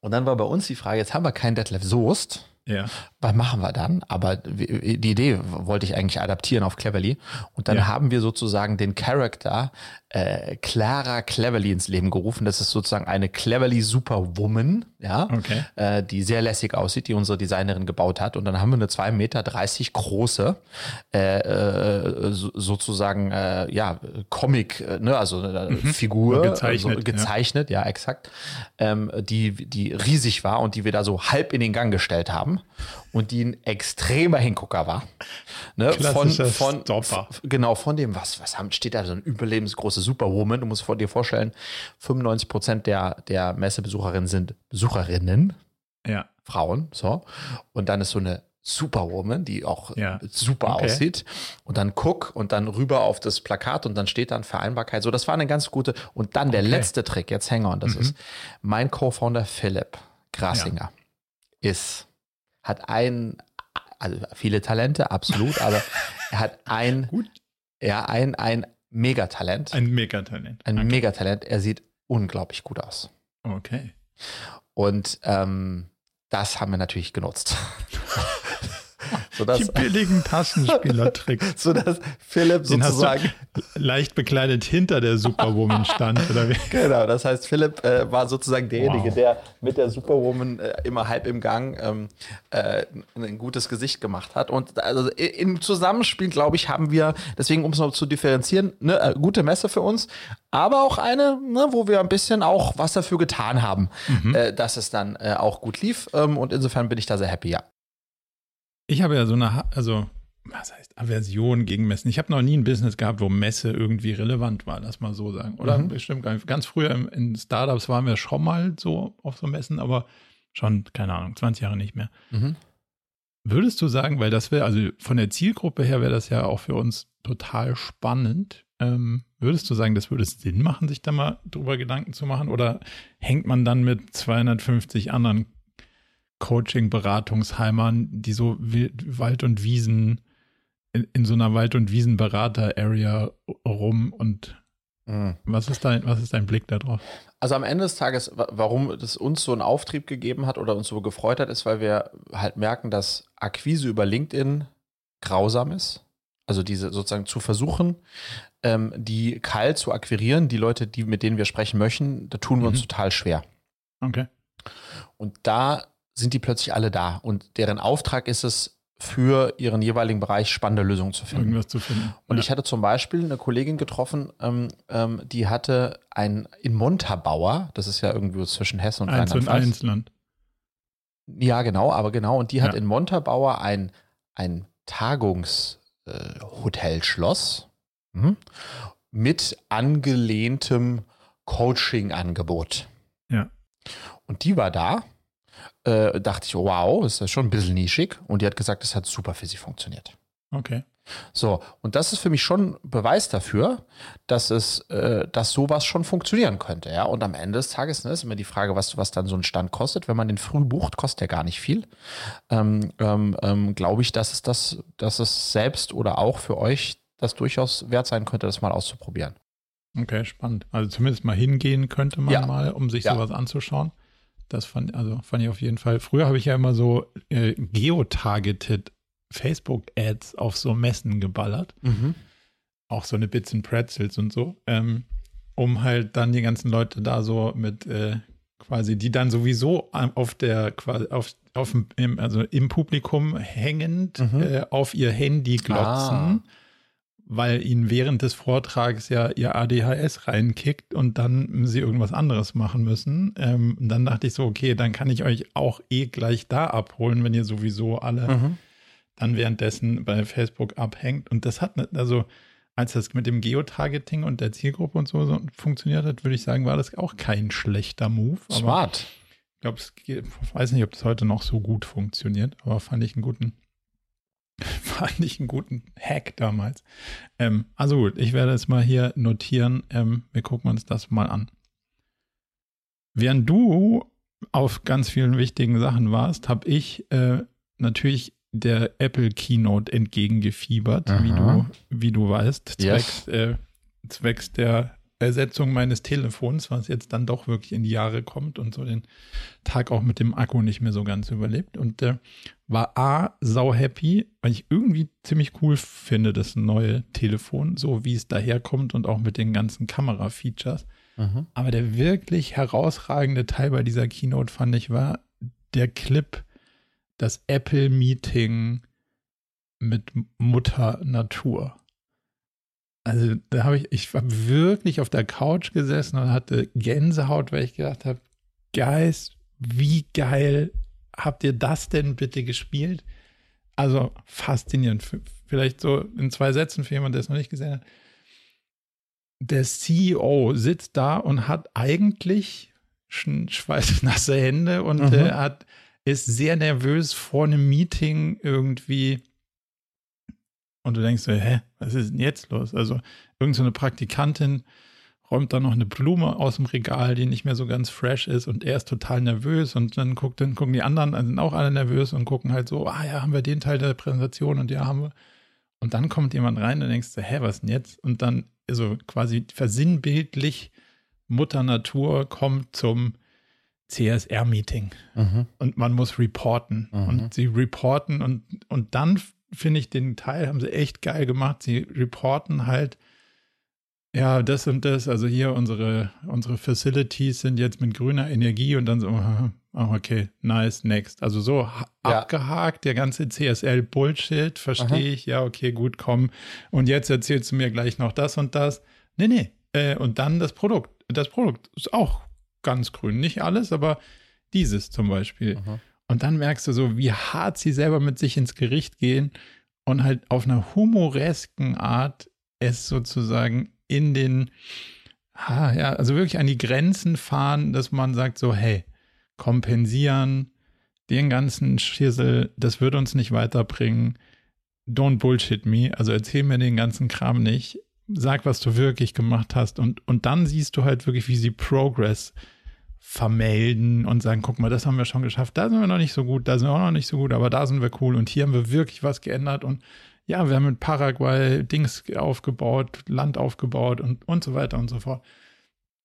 Und dann war bei uns die Frage, jetzt haben wir keinen Detlef Soest. Ja. Was machen wir dann? Aber die Idee wollte ich eigentlich adaptieren auf Cleverly. Und dann ja. haben wir sozusagen den Charakter äh, Clara Cleverly ins Leben gerufen. Das ist sozusagen eine Cleverly Superwoman, ja, okay. äh, die sehr lässig aussieht, die unsere Designerin gebaut hat. Und dann haben wir eine 2,30 Meter große, äh, äh, sozusagen, äh, ja, Comic, äh, ne, also mhm. Figur, gezeichnet, also, gezeichnet ja. ja, exakt, ähm, die, die riesig war und die wir da so halb in den Gang gestellt haben und die ein extremer Hingucker war. Ne? Von, von, Stopper. genau, von dem, was, was haben, steht da so ein überlebensgroße Superwoman. Du musst dir vorstellen, 95 Prozent der, der Messebesucherinnen sind Besucherinnen. Ja. Frauen, so. Und dann ist so eine Superwoman, die auch ja. super okay. aussieht. Und dann guck und dann rüber auf das Plakat und dann steht dann Vereinbarkeit. So, das war eine ganz gute. Und dann der letzte Trick, jetzt Hänger, und das mhm. ist mein Co-Founder Philipp Grasinger ja. ist, hat ein, also viele Talente, absolut, aber er hat ein, (laughs) Gut. ja, ein, ein Megatalent. Ein Megatalent. Ein okay. Megatalent. Er sieht unglaublich gut aus. Okay. Und ähm, das haben wir natürlich genutzt. (laughs) (laughs) Sodass, die billigen Taschenspielertricks. (laughs) sodass Philipp Den sozusagen leicht bekleidet hinter der Superwoman stand. Oder wie? (laughs) Genau, das heißt, Philipp äh, war sozusagen derjenige, wow. der mit der Superwoman äh, immer halb im Gang ähm, äh, ein gutes Gesicht gemacht hat. Und also im Zusammenspiel, glaube ich, haben wir, deswegen, um es noch zu differenzieren, eine äh, gute Messe für uns, aber auch eine, ne, wo wir ein bisschen auch was dafür getan haben, mhm. Äh, dass es dann äh, auch gut lief. Ähm, und insofern bin ich da sehr happy, ja. Ich habe ja so eine, also, was heißt Aversion gegen Messen? Ich habe noch nie ein Business gehabt, wo Messe irgendwie relevant war, lass mal so sagen. Oder mhm. bestimmt gar nicht. Ganz früher in, in Startups waren wir schon mal so auf so Messen, aber schon, keine Ahnung, 20 Jahre nicht mehr. Mhm. Würdest du sagen, weil das wäre, also von der Zielgruppe her wäre das ja auch für uns total spannend. Ähm, würdest du sagen, das würde Sinn machen, sich da mal drüber Gedanken zu machen? Oder hängt man dann mit 250 anderen Coaching-Beratungsheimern, die so Wald- und Wiesen, in, in, so einer Wald- und Wiesen-Berater-Area rum und mhm. was, ist dein, was ist dein Blick darauf? Also am Ende des Tages, warum es uns so einen Auftrieb gegeben hat oder uns so gefreut hat, ist, weil wir halt merken, dass Akquise über LinkedIn grausam ist. Also diese sozusagen zu versuchen, ähm, die kalt zu akquirieren, die Leute, die, mit denen wir sprechen möchten, da tun wir uns mhm. total schwer. Okay. Und da sind die plötzlich alle da. Und deren Auftrag ist es, für ihren jeweiligen Bereich spannende Lösungen zu finden. Irgendwas zu finden. Und ja. ich hatte zum Beispiel eine Kollegin getroffen, ähm, ähm, die hatte ein in Montabaur, das ist ja irgendwo zwischen Hessen und Rheinland-Pfalz. Land. Ja, genau, aber genau. Und die ja. hat in Montabaur ein, ein Tagungshotelschloss äh, mhm, mit angelehntem Coaching-Angebot. Ja. Und die war da äh, dachte ich, wow, ist das schon ein bisschen nischig. Und die hat gesagt, es hat super für sie funktioniert. Okay. So, und das ist für mich schon Beweis dafür, dass es, äh, dass sowas schon funktionieren könnte, ja. Und am Ende des Tages ne, ist immer die Frage, was, was dann so ein Stand kostet. Wenn man den früh bucht, kostet der gar nicht viel. Ähm, ähm, ähm, Glaube ich, dass es das, dass es selbst oder auch für euch das durchaus wert sein könnte, das mal auszuprobieren. Okay, spannend. Also zumindest mal hingehen könnte man ja. mal, um sich ja. sowas anzuschauen. Das fand, also fand ich auf jeden Fall. Früher habe ich ja immer so äh, geotargeted Facebook-Ads auf so Messen geballert. Mhm. Auch so eine Bits and Pretzels und so. Ähm, um halt dann die ganzen Leute da so mit äh, quasi, die dann sowieso auf der, quasi auf, auf im, also im Publikum hängend mhm. äh, auf ihr Handy glotzen. Ah weil ihnen während des Vortrags ja ihr ADHS reinkickt und dann sie irgendwas anderes machen müssen. Ähm, und dann dachte ich so, okay, dann kann ich euch auch eh gleich da abholen, wenn ihr sowieso alle mhm. dann währenddessen bei Facebook abhängt. Und das hat, also als das mit dem Geotargeting und der Zielgruppe und so, so funktioniert hat, würde ich sagen, war das auch kein schlechter Move. Smart. ich glaube, ich weiß nicht, ob das heute noch so gut funktioniert, aber fand ich einen guten (laughs) Fand ich einen guten Hack damals. Ähm, also gut, ich werde es mal hier notieren. Ähm, wir gucken uns das mal an. Während du auf ganz vielen wichtigen Sachen warst, habe ich äh, natürlich der Apple Keynote entgegengefiebert, wie du, wie du weißt, zwecks, yes. äh, zwecks der Ersetzung meines Telefons, was jetzt dann doch wirklich in die Jahre kommt und so den Tag auch mit dem Akku nicht mehr so ganz überlebt. Und äh, war A, sau happy, weil ich irgendwie ziemlich cool finde, das neue Telefon, so wie es daherkommt und auch mit den ganzen Kamera-Features. Mhm. Aber der wirklich herausragende Teil bei dieser Keynote fand ich war der Clip, das Apple-Meeting mit Mutter Natur. Also da habe ich, ich war wirklich auf der Couch gesessen und hatte Gänsehaut, weil ich gedacht habe, Guys, wie geil habt ihr das denn bitte gespielt? Also faszinierend. Vielleicht so in zwei Sätzen für jemanden, der es noch nicht gesehen hat. Der CEO sitzt da und hat eigentlich schweißnasse Hände und mhm. äh, hat ist sehr nervös vor einem Meeting irgendwie. Und du denkst so, hä, was ist denn jetzt los? Also, irgendeine so Praktikantin räumt dann noch eine Blume aus dem Regal, die nicht mehr so ganz fresh ist und er ist total nervös und dann guckt, dann gucken die anderen, sind auch alle nervös und gucken halt so, ah ja, haben wir den Teil der Präsentation und ja, haben wir. Und dann kommt jemand rein und denkst du, hä, was denn jetzt? Und dann, also quasi versinnbildlich, Mutter Natur kommt zum CSR-Meeting mhm. und man muss reporten. Mhm. Und sie reporten und, und dann finde ich den Teil, haben sie echt geil gemacht. Sie reporten halt, ja, das und das, also hier unsere, unsere Facilities sind jetzt mit grüner Energie und dann so, (laughs) oh, okay, nice, next. Also so ja. abgehakt, der ganze CSL-Bullshit, verstehe ich, ja, okay, gut, komm. Und jetzt erzählst du mir gleich noch das und das. Nee, nee. Äh, und dann das Produkt. Das Produkt ist auch ganz grün. Nicht alles, aber dieses zum Beispiel. Mhm. Und dann merkst du so, wie hart sie selber mit sich ins Gericht gehen und halt auf einer humoresken Art es sozusagen in den, ah, ja, also wirklich an die Grenzen fahren, dass man sagt so, hey, kompensieren, den ganzen Schissel, das wird uns nicht weiterbringen. Don't bullshit me, also erzähl mir den ganzen Kram nicht. Sag, was du wirklich gemacht hast. Und, und dann siehst du halt wirklich, wie sie Progress vermelden und sagen, guck mal, das haben wir schon geschafft, da sind wir noch nicht so gut, da sind wir auch noch nicht so gut, aber da sind wir cool und hier haben wir wirklich was geändert und ja, wir haben in Paraguay Dings aufgebaut, Land aufgebaut und, und so weiter und so fort.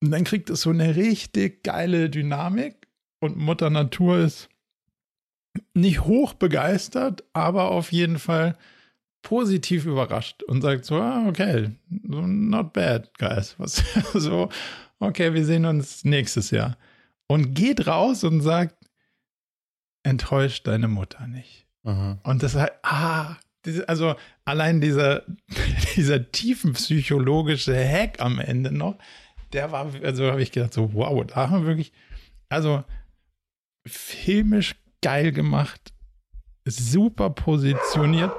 Und dann kriegt es so eine richtig geile Dynamik und Mutter Natur ist nicht hoch begeistert, aber auf jeden Fall positiv überrascht und sagt so, ah, okay, not bad, guys. Was, (laughs) so, okay, wir sehen uns nächstes Jahr. Und geht raus und sagt, enttäuscht deine Mutter nicht. Mhm. Und das halt, ah, also allein dieser, (laughs) dieser tiefenpsychologische Hack am Ende noch, der war, also habe ich gedacht, so, wow, da haben wir wirklich, also filmisch geil gemacht, super positioniert.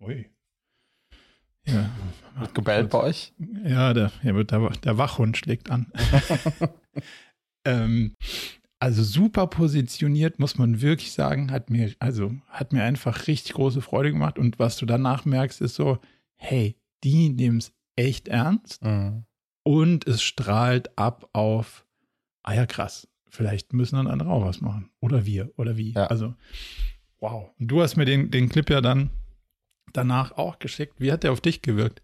Ui. Ja. Wird gebellt bei euch? Ja, der, der, der Wachhund schlägt an. (laughs) ähm, also super positioniert, muss man wirklich sagen, hat mir, also hat mir einfach richtig große Freude gemacht. Und was du danach merkst, ist so, hey, die nehmen es echt ernst mhm. und es strahlt ab auf, ah ja, krass, vielleicht müssen dann andere auch was machen. Oder wir, oder wie. Ja. Also, wow. Und du hast mir den, den Clip ja dann danach auch geschickt. Wie hat der auf dich gewirkt?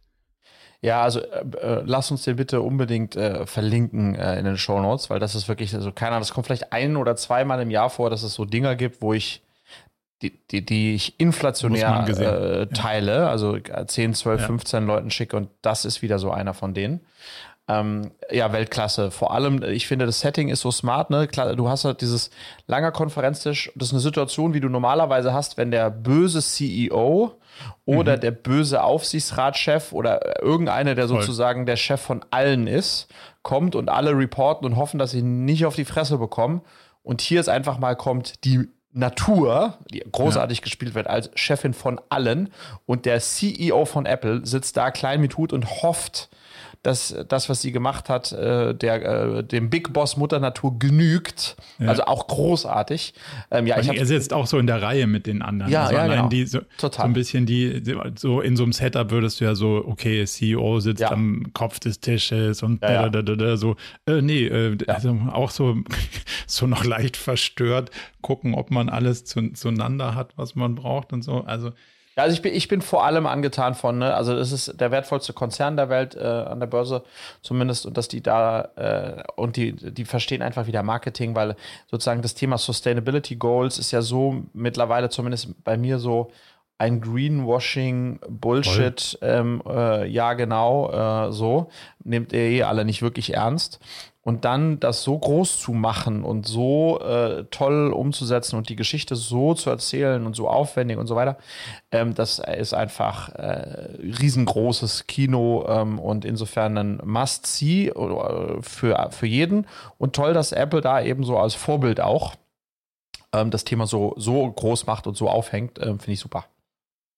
Ja, also äh, äh, lass uns den bitte unbedingt äh, verlinken äh, in den Show Notes, weil das ist wirklich, also keiner, das kommt vielleicht ein oder zweimal im Jahr vor, dass es so Dinger gibt, wo ich die, die, die ich inflationär äh, teile, ja. also 10, 12, ja. 15 Leuten schicke und das ist wieder so einer von denen. Ähm, ja, Weltklasse. Vor allem, ich finde, das Setting ist so smart, ne? Du hast halt dieses langer Konferenztisch. Das ist eine Situation, wie du normalerweise hast, wenn der böse CEO oder mhm. der böse Aufsichtsratschef oder irgendeiner, der sozusagen Voll. der Chef von allen ist, kommt und alle reporten und hoffen, dass sie nicht auf die Fresse bekommen. Und hier ist einfach mal kommt die Natur, die großartig ja. gespielt wird als Chefin von allen und der CEO von Apple sitzt da klein mit Hut und hofft, dass das, was sie gemacht hat, äh, der, äh, dem Big Boss Mutter Natur genügt. Ja. Also auch großartig. Ähm, ja, ich er sitzt auch so in der Reihe mit den anderen. Ja, also ja genau. Die, so, Total. so ein bisschen die, so in so einem Setup würdest du ja so, okay, CEO sitzt ja. am Kopf des Tisches und ja, da, da, da, so. Äh, nee, äh, also auch so, (laughs) so noch leicht verstört, gucken, ob man alles zu, zueinander hat, was man braucht und so. Also ja, also ich bin, ich bin vor allem angetan von, ne, also es ist der wertvollste Konzern der Welt äh, an der Börse zumindest und dass die da äh, und die, die verstehen einfach wieder Marketing, weil sozusagen das Thema Sustainability Goals ist ja so mittlerweile zumindest bei mir so ein Greenwashing Bullshit, ähm, äh, ja genau, äh, so. Nehmt ihr eh alle nicht wirklich ernst und dann das so groß zu machen und so äh, toll umzusetzen und die Geschichte so zu erzählen und so aufwendig und so weiter, ähm, das ist einfach äh, riesengroßes Kino ähm, und insofern ein Must-See äh, für, für jeden. Und toll, dass Apple da eben so als Vorbild auch ähm, das Thema so, so groß macht und so aufhängt, ähm, finde ich super.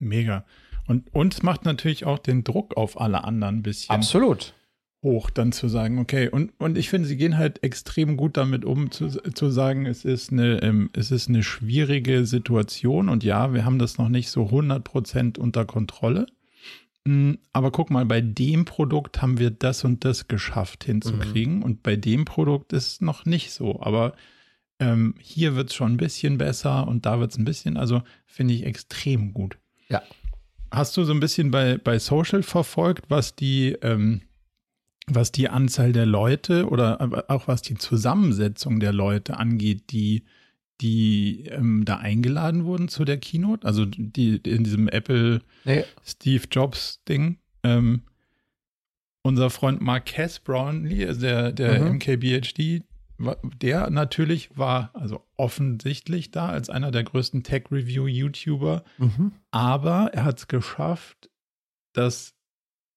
Mega. Und uns macht natürlich auch den Druck auf alle anderen ein bisschen. Absolut hoch, dann zu sagen, okay, und, und ich finde, sie gehen halt extrem gut damit um, zu, zu sagen, es ist, eine, ähm, es ist eine schwierige Situation und ja, wir haben das noch nicht so 100% unter Kontrolle. Hm, aber guck mal, bei dem Produkt haben wir das und das geschafft hinzukriegen mhm. und bei dem Produkt ist es noch nicht so. Aber ähm, hier wird es schon ein bisschen besser und da wird es ein bisschen, also finde ich extrem gut. Ja. Hast du so ein bisschen bei, bei Social verfolgt, was die, ähm, was die Anzahl der Leute oder auch was die Zusammensetzung der Leute angeht, die, die ähm, da eingeladen wurden zu der Keynote? Also die in diesem Apple nee. Steve Jobs Ding. Ähm, unser Freund Marques Brownlee, also der, der mhm. MKBHD, der natürlich war also offensichtlich da als einer der größten Tech-Review-YouTuber, mhm. aber er hat es geschafft, dass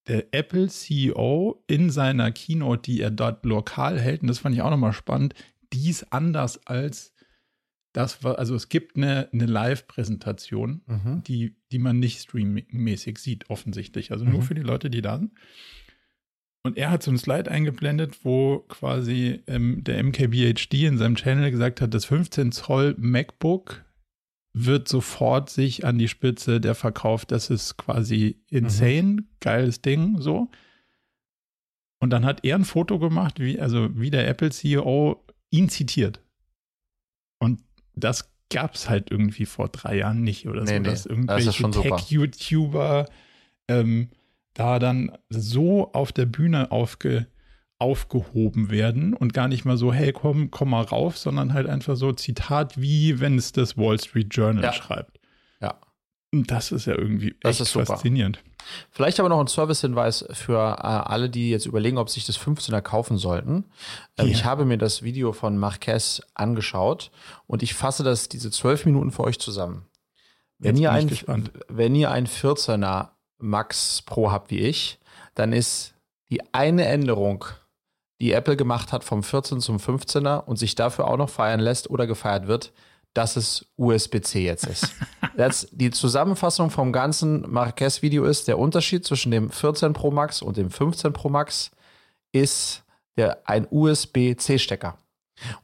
der Apple-CEO in seiner Keynote, die er dort lokal hält, und das fand ich auch nochmal spannend, dies anders als das war, also es gibt eine, eine Live-Präsentation, mhm. die, die man nicht streammäßig sieht, offensichtlich. Also nur mhm. für die Leute, die da sind. Und er hat so ein Slide eingeblendet, wo quasi ähm, der MKBHD in seinem Channel gesagt hat, das 15 Zoll MacBook wird sofort sich an die Spitze der Verkauf. Das ist quasi insane, mhm. geiles Ding, so. Und dann hat er ein Foto gemacht, wie, also wie der Apple CEO ihn zitiert. Und das gab es halt irgendwie vor drei Jahren nicht oder nee, so, nee, dass irgendwelche das Tech-YouTuber ähm, da dann so auf der Bühne aufge, aufgehoben werden und gar nicht mal so, hey, komm, komm mal rauf, sondern halt einfach so Zitat, wie wenn es das Wall Street Journal ja. schreibt. Ja. Und das ist ja irgendwie das echt faszinierend. Vielleicht aber noch ein Servicehinweis für äh, alle, die jetzt überlegen, ob sich das 15er kaufen sollten. Ähm, yeah. Ich habe mir das Video von Marquez angeschaut und ich fasse das diese zwölf Minuten für euch zusammen. Wenn ihr, ein, wenn ihr ein 14er Max Pro habt wie ich, dann ist die eine Änderung, die Apple gemacht hat vom 14 zum 15er und sich dafür auch noch feiern lässt oder gefeiert wird, dass es USB-C jetzt ist. (laughs) das, die Zusammenfassung vom ganzen Marquez-Video ist, der Unterschied zwischen dem 14 Pro Max und dem 15 Pro Max ist der, ein USB-C-Stecker.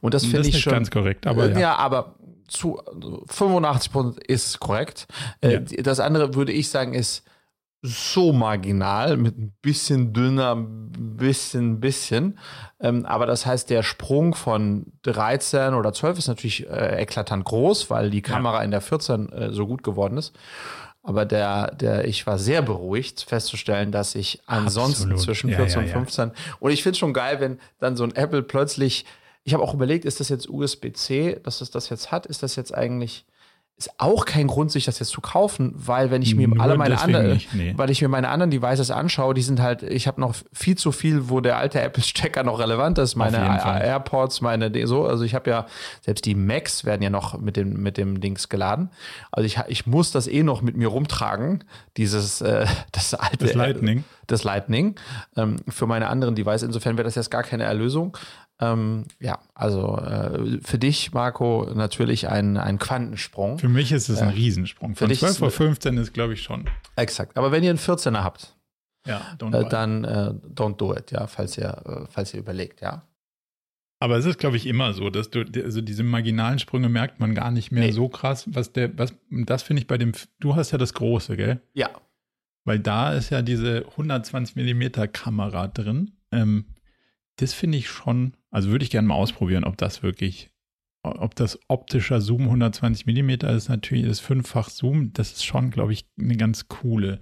Und das finde ich schon. ganz korrekt, aber. Äh, ja. ja, aber zu 85 Prozent ist korrekt. Äh, ja. Das andere würde ich sagen ist so marginal, mit ein bisschen dünner, bisschen, bisschen. Ähm, aber das heißt, der Sprung von 13 oder 12 ist natürlich äh, eklatant groß, weil die Kamera ja. in der 14 äh, so gut geworden ist. Aber der, der, ich war sehr beruhigt festzustellen, dass ich ansonsten Absolut. zwischen 14 ja, ja, und 15 und ich finde es schon geil, wenn dann so ein Apple plötzlich, ich habe auch überlegt, ist das jetzt USB-C, dass es das jetzt hat, ist das jetzt eigentlich ist auch kein Grund, sich das jetzt zu kaufen, weil wenn ich mir Nur alle meine anderen, nee. weil ich mir meine anderen Devices anschaue, die sind halt, ich habe noch viel zu viel, wo der alte Apple-Stecker noch relevant ist, meine AirPods, meine so, also ich habe ja selbst die Macs werden ja noch mit dem mit dem Dings geladen, also ich ich muss das eh noch mit mir rumtragen, dieses äh, (laughs) das alte das Lightning, das Lightning ähm, für meine anderen Devices. Insofern wäre das jetzt gar keine Erlösung. Ähm, ja, also äh, für dich, Marco, natürlich ein, ein Quantensprung. Für mich ist es ein Riesensprung. Von 12 vor 15 ist, glaube ich, schon. Exakt. Aber wenn ihr einen 14er habt, ja, äh, dann äh, don't do it, ja, falls ihr, äh, falls ihr überlegt, ja. Aber es ist, glaube ich, immer so, dass du, also diese marginalen Sprünge merkt man gar nicht mehr nee. so krass. Was der, was, das finde ich bei dem, du hast ja das große, gell? Ja. Weil da ist ja diese 120 Millimeter Kamera drin. Ähm, das finde ich schon, also würde ich gerne mal ausprobieren, ob das wirklich, ob das optischer Zoom 120 mm ist, natürlich das fünffach Zoom, das ist schon, glaube ich, eine ganz coole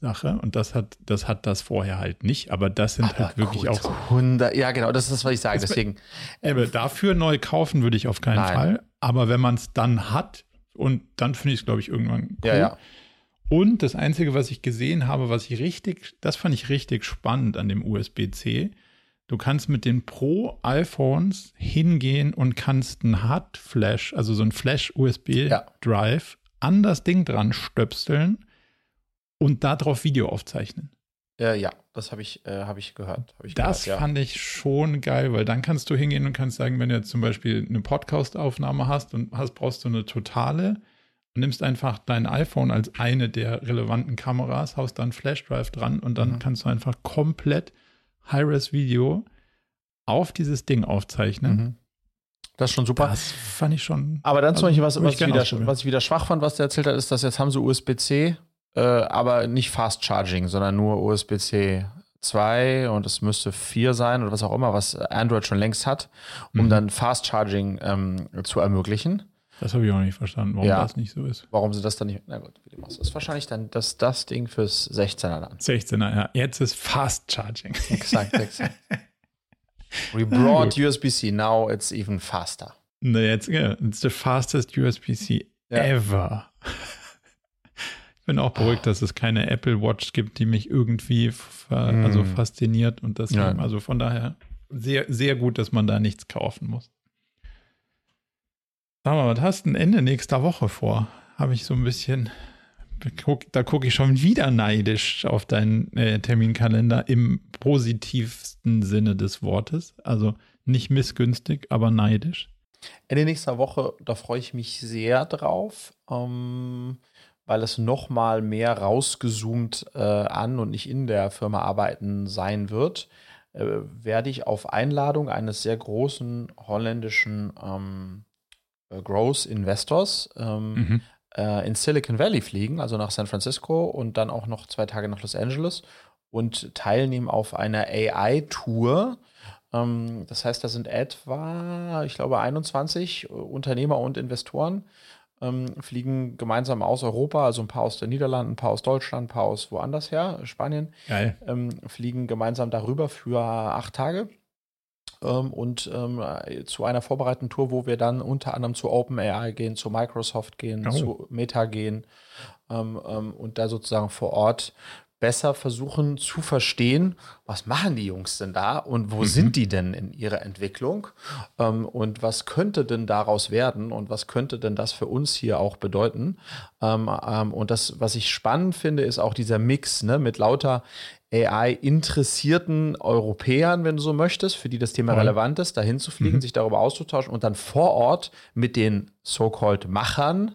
Sache und das hat das hat das vorher halt nicht, aber das sind aber halt wirklich gut, auch so 100 ja genau, das ist das, was ich sage, deswegen aber dafür neu kaufen würde ich auf keinen Nein. Fall, aber wenn man es dann hat und dann finde ich es glaube ich irgendwann cool. Ja, ja. Und das einzige, was ich gesehen habe, was ich richtig, das fand ich richtig spannend an dem USB-C, Du kannst mit den Pro-iPhones hingehen und kannst ein Hard-Flash, also so ein Flash-USB-Drive, ja. an das Ding dran stöpseln und darauf Video aufzeichnen. Äh, ja, das habe ich, äh, hab ich gehört. Hab ich das gehört, ja. fand ich schon geil, weil dann kannst du hingehen und kannst sagen, wenn du jetzt zum Beispiel eine Podcast-Aufnahme hast und hast, brauchst du eine totale, nimmst einfach dein iPhone als eine der relevanten Kameras, haust dann Flash-Drive dran und dann mhm. kannst du einfach komplett High-Res-Video auf dieses Ding aufzeichnen. Mhm. Das ist schon super. Das fand ich schon. Aber dann zum also, Beispiel, was, was, ich wieder, was ich wieder schwach fand, was der erzählt hat, ist, dass jetzt haben sie USB-C, äh, aber nicht Fast Charging, sondern nur USB-C 2 und es müsste 4 sein oder was auch immer, was Android schon längst hat, um mhm. dann Fast Charging ähm, zu ermöglichen. Das habe ich auch nicht verstanden, warum ja. das nicht so ist. Warum sie das dann nicht. Na gut, wie du machst. Das ist wahrscheinlich dann das, das Ding fürs 16er dann. 16er, ja. Jetzt ist Fast Charging. Exakt, exakt. (laughs) We brought USB-C, now it's even faster. No, jetzt, yeah, it's the fastest USB-C ja. ever. (laughs) Ich bin auch beruhigt, dass es keine Apple Watch gibt, die mich irgendwie also fasziniert und das, ja. also von daher sehr, sehr gut, dass man da nichts kaufen muss. Sag mal, was hast du denn Ende nächster Woche vor? Habe ich so ein bisschen, da gucke ich schon wieder neidisch auf deinen äh, Terminkalender im positivsten Sinne des Wortes. Also nicht missgünstig, aber neidisch. Ende nächster Woche, da freue ich mich sehr drauf, ähm, weil es noch mal mehr rausgezoomt äh, an und nicht in der Firma arbeiten sein wird. Äh, werde ich auf Einladung eines sehr großen holländischen ähm, äh, Growth Investors ähm, mhm. äh, in Silicon Valley fliegen, also nach San Francisco und dann auch noch zwei Tage nach Los Angeles und teilnehmen auf einer AI-Tour. Ähm, das heißt, da sind etwa, ich glaube, 21 Unternehmer und Investoren ähm, fliegen gemeinsam aus Europa, also ein paar aus den Niederlanden, ein paar aus Deutschland, ein paar aus woanders her, Spanien, ähm, fliegen gemeinsam darüber für acht Tage ähm, und ähm, zu einer vorbereitenden Tour, wo wir dann unter anderem zu OpenAI gehen, zu Microsoft gehen, oh. zu Meta gehen ähm, ähm und da sozusagen vor Ort besser versuchen zu verstehen, was machen die Jungs denn da und wo mhm. sind die denn in ihrer Entwicklung ähm, und was könnte denn daraus werden und was könnte denn das für uns hier auch bedeuten. Ähm, ähm, und das, was ich spannend finde, ist auch dieser Mix ne, mit lauter AI-interessierten Europäern, wenn du so möchtest, für die das Thema relevant ist, dahin zu fliegen, mhm. sich darüber auszutauschen und dann vor Ort mit den so-called Machern,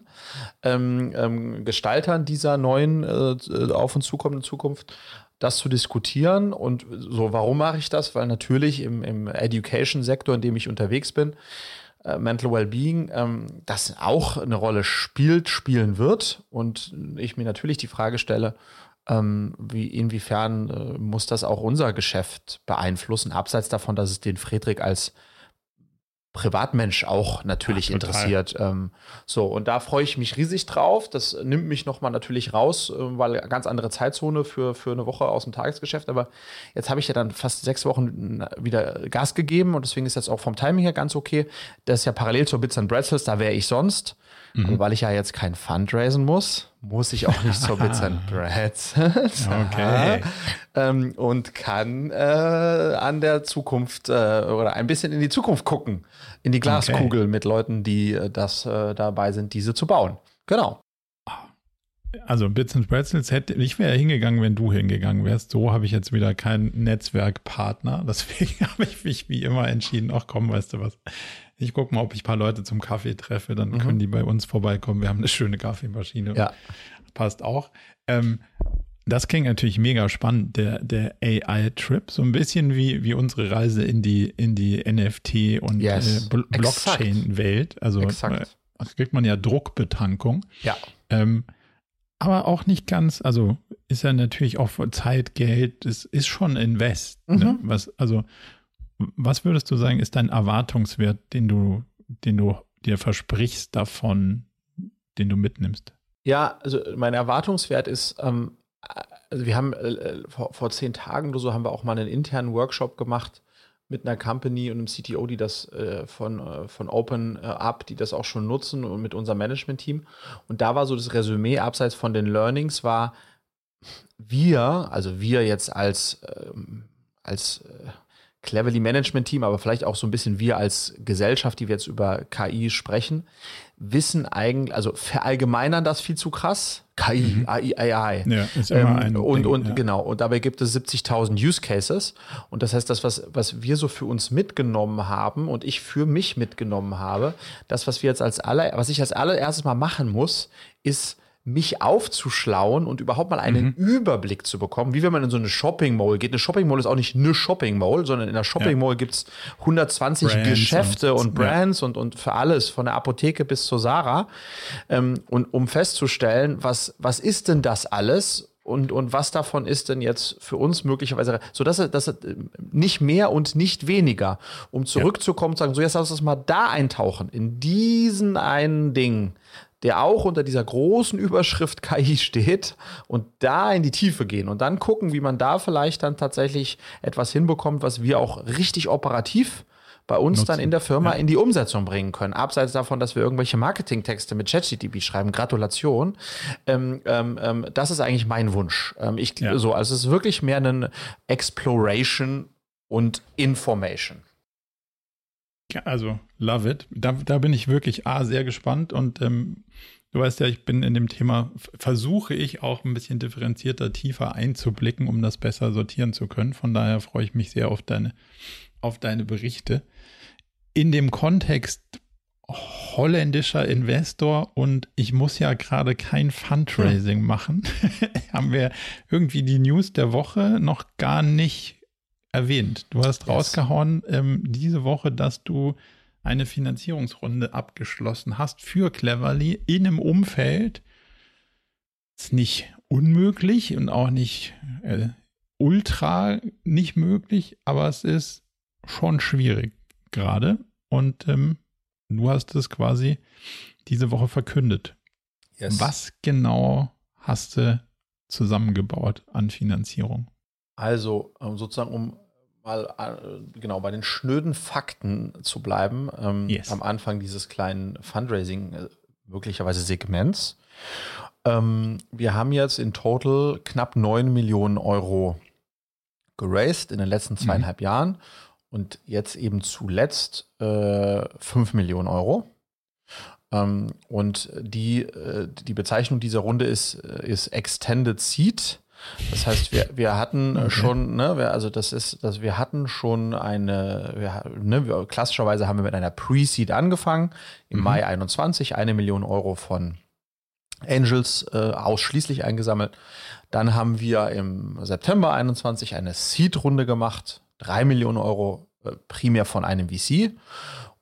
ähm, ähm, Gestaltern dieser neuen äh, auf uns zukommenden Zukunft, das zu diskutieren. Und so, warum mache ich das? Weil natürlich im, im Education-Sektor, in dem ich unterwegs bin, äh, Mental Wellbeing, ähm, das auch eine Rolle spielt, spielen wird. Und ich mir natürlich die Frage stelle, ähm, wie, inwiefern äh, muss das auch unser Geschäft beeinflussen, abseits davon, dass es den Friedrich als Privatmensch auch natürlich ja, interessiert. Ähm, so, und da freue ich mich riesig drauf. Das nimmt mich nochmal natürlich raus, äh, weil ganz andere Zeitzone für, für eine Woche aus dem Tagesgeschäft. Aber jetzt habe ich ja dann fast sechs Wochen wieder Gas gegeben und deswegen ist das auch vom Timing her ganz okay. Das ist ja parallel zur Bits and Bretzels, da wäre ich sonst. Mhm. Weil ich ja jetzt kein Fundraisen muss, muss ich auch nicht zur Bits and (laughs) Bretzels. okay. (laughs) ähm, und kann äh, an der Zukunft äh, oder ein bisschen in die Zukunft gucken. In die Glaskugel okay. mit Leuten, die äh, das äh, dabei sind, diese zu bauen. Genau. Also Bits and Pretzels hätte ich wäre hingegangen, wenn du hingegangen wärst. So habe ich jetzt wieder keinen Netzwerkpartner. Deswegen (laughs) habe ich mich wie immer entschieden, ach komm, weißt du was, ich gucke mal, ob ich ein paar Leute zum Kaffee treffe, dann mhm. können die bei uns vorbeikommen. Wir haben eine schöne Kaffeemaschine. Ja. Passt auch. Ähm, das klingt natürlich mega spannend, der, der AI-Trip. So ein bisschen wie, wie unsere Reise in die, in die NFT- und yes. äh, Blockchain-Welt. Also. Äh, kriegt man ja Druckbetankung. Ja. Ähm, aber auch nicht ganz, also ist ja natürlich auch Zeit, Geld, es ist schon Invest. Ne? Mhm. Ne? Was, also was würdest du sagen, ist dein Erwartungswert, den du, den du dir versprichst davon, den du mitnimmst? Ja, also mein Erwartungswert ist, ähm, also wir haben äh, vor, vor, zehn Tagen oder so haben wir auch mal einen internen Workshop gemacht mit einer Company und einem CTO, die das äh, von, äh, von Open äh, Up, die das auch schon nutzen und mit unserem Management-Team. Und da war so das Resümee, abseits von den Learnings, war wir, also wir jetzt als, ähm, als äh, Cleverly Management Team, aber vielleicht auch so ein bisschen wir als Gesellschaft, die wir jetzt über KI sprechen, wissen eigentlich, also verallgemeinern das viel zu krass. KI, mhm. AI, AI. Ja, ist immer ähm, ein und, Ding, und ja. genau, und dabei gibt es 70.000 Use Cases. Und das heißt, das, was, was wir so für uns mitgenommen haben und ich für mich mitgenommen habe, das, was wir jetzt als aller, was ich als allererstes mal machen muss, ist mich aufzuschlauen und überhaupt mal einen mhm. Überblick zu bekommen, wie wenn man in so eine Shopping Mall geht. Eine Shopping Mall ist auch nicht eine Shopping Mall, sondern in der Shopping Mall ja. gibt es 120 Brands Geschäfte und, und Brands ja. und, und für alles, von der Apotheke bis zur Sarah. Ähm, und um festzustellen, was, was ist denn das alles? und, und was davon ist denn jetzt für uns möglicherweise, so dass das nicht mehr und nicht weniger, um zurückzukommen und sagen, so jetzt lass uns mal da eintauchen, in diesen einen Ding, der auch unter dieser großen Überschrift (laughs) KI steht und da in die Tiefe gehen und dann gucken, wie man da vielleicht dann tatsächlich etwas hinbekommt, was wir auch richtig operativ bei uns Nutzen. dann in der Firma ja. in die Umsetzung bringen können. Abseits davon, dass wir irgendwelche Marketingtexte mit ChatGTP schreiben, Gratulation. Ähm, ähm, ähm, das ist eigentlich mein Wunsch. Ähm, ich, ja. so, also es ist wirklich mehr eine Exploration und Information. Ja, also love it. Da, da bin ich wirklich A, sehr gespannt und ähm, du weißt ja, ich bin in dem Thema, versuche ich auch ein bisschen differenzierter, tiefer einzublicken, um das besser sortieren zu können. Von daher freue ich mich sehr auf deine, auf deine Berichte. In dem Kontext holländischer Investor und ich muss ja gerade kein Fundraising hm. machen, (laughs) haben wir irgendwie die News der Woche noch gar nicht erwähnt. Du hast yes. rausgehauen ähm, diese Woche, dass du eine Finanzierungsrunde abgeschlossen hast für Cleverly in einem Umfeld. Ist nicht unmöglich und auch nicht äh, ultra nicht möglich, aber es ist schon schwierig gerade. Und ähm, du hast es quasi diese Woche verkündet. Yes. Was genau hast du zusammengebaut an Finanzierung? Also ähm, sozusagen, um mal äh, genau bei den schnöden Fakten zu bleiben, ähm, yes. am Anfang dieses kleinen Fundraising äh, möglicherweise Segments. Ähm, wir haben jetzt in total knapp 9 Millionen Euro geraced in den letzten mhm. zweieinhalb mhm. Jahren und jetzt eben zuletzt äh, 5 Millionen Euro. Ähm, und die, äh, die Bezeichnung dieser Runde ist, äh, ist Extended Seed. Das heißt, wir, wir hatten okay. schon, ne, wir, also das ist, dass wir hatten schon eine, wir, ne, wir, klassischerweise haben wir mit einer Pre-Seed angefangen, im mhm. Mai 21, eine Million Euro von Angels äh, ausschließlich eingesammelt. Dann haben wir im September 21 eine Seed-Runde gemacht, drei Millionen Euro äh, primär von einem VC.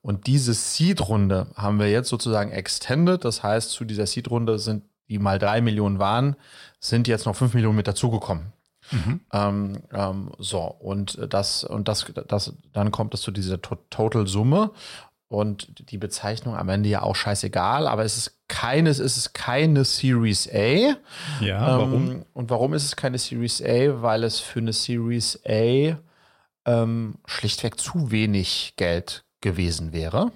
Und diese Seed-Runde haben wir jetzt sozusagen extended. Das heißt, zu dieser Seed-Runde sind die mal drei Millionen waren, sind jetzt noch fünf Millionen mit dazugekommen. Mhm. Ähm, ähm, so, und das, und das, das, dann kommt es zu dieser Total-Summe. Und die Bezeichnung am Ende ja auch scheißegal, aber es ist keines, es ist keine Series A. Ja, ähm, warum? Und warum ist es keine Series A? Weil es für eine Series A ähm, schlichtweg zu wenig Geld gewesen wäre.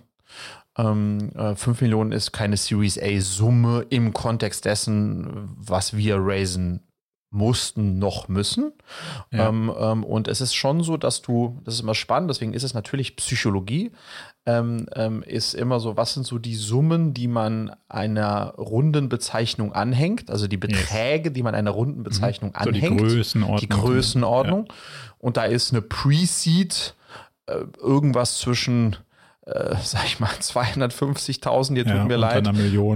Ähm, äh, 5 Millionen ist keine Series A-Summe im Kontext dessen, was wir raisen mussten, noch müssen. Ja. Ähm, ähm, und es ist schon so, dass du, das ist immer spannend, deswegen ist es natürlich Psychologie, ähm, ähm ist immer so, was sind so die Summen, die man einer Rundenbezeichnung anhängt, also die Beträge, yes. die man einer Rundenbezeichnung mhm. anhängt. So die Größenordnung. Die Größenordnung. Ja. Und da ist eine Pre-Seed äh, irgendwas zwischen äh, (laughs) sag ich mal, 250.000, hier tut ja, mir leid.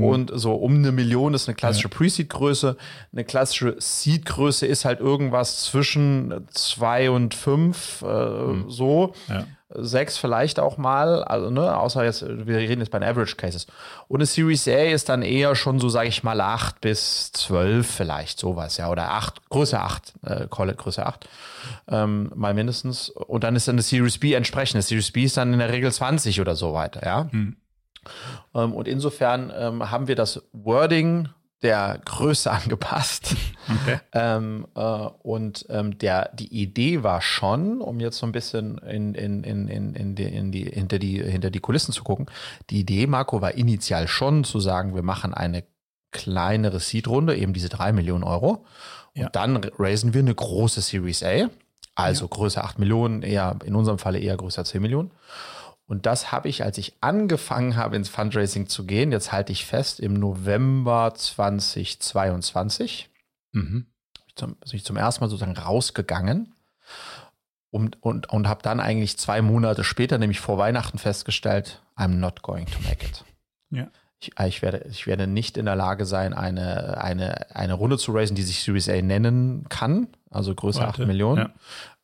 Und so um eine Million ist eine klassische ja. Pre-Seed-Größe. Eine klassische Seed-Größe ist halt irgendwas zwischen zwei und fünf, äh, hm. so. Ja sechs vielleicht auch mal, also ne, außer jetzt, wir reden jetzt bei den Average Cases. Und eine Series A ist dann eher schon so, sage ich mal, acht bis zwölf vielleicht, sowas, ja, oder acht, Größe acht, äh, call it Größe acht, ähm, mal mindestens. Und dann ist dann eine Series B entsprechend. Eine Series B ist dann in der Regel 20 oder so weiter, ja. Hm. Ähm, und insofern ähm, haben wir das Wording der Größe (laughs) angepasst. Okay. ähm, äh, und ähm, der, die Idee war schon, um jetzt so ein bisschen in, in, in, in, in, die, in die, hinter, die, hinter die Kulissen zu gucken, die Idee, Marco, war initial schon zu sagen, wir machen eine kleinere Seed-Runde, eben diese drei Millionen Euro. Und ja. dann raisen wir eine große Series A, also ja. Größe 8 Millionen, eher in unserem Falle eher größer 10 Millionen. Und das habe ich, als ich angefangen habe, ins Fundraising zu gehen, jetzt halte ich fest, im November 2022, mhm. zum, bin ich zum ersten Mal sozusagen rausgegangen und, und, und habe dann eigentlich zwei Monate später, nämlich vor Weihnachten, festgestellt, I'm not going to make it. Ja. ich, ich, werde, ich werde nicht in der Lage sein, eine, eine, eine Runde zu raisen, die sich Series A nennen kann, also größer Warte, 8 Millionen.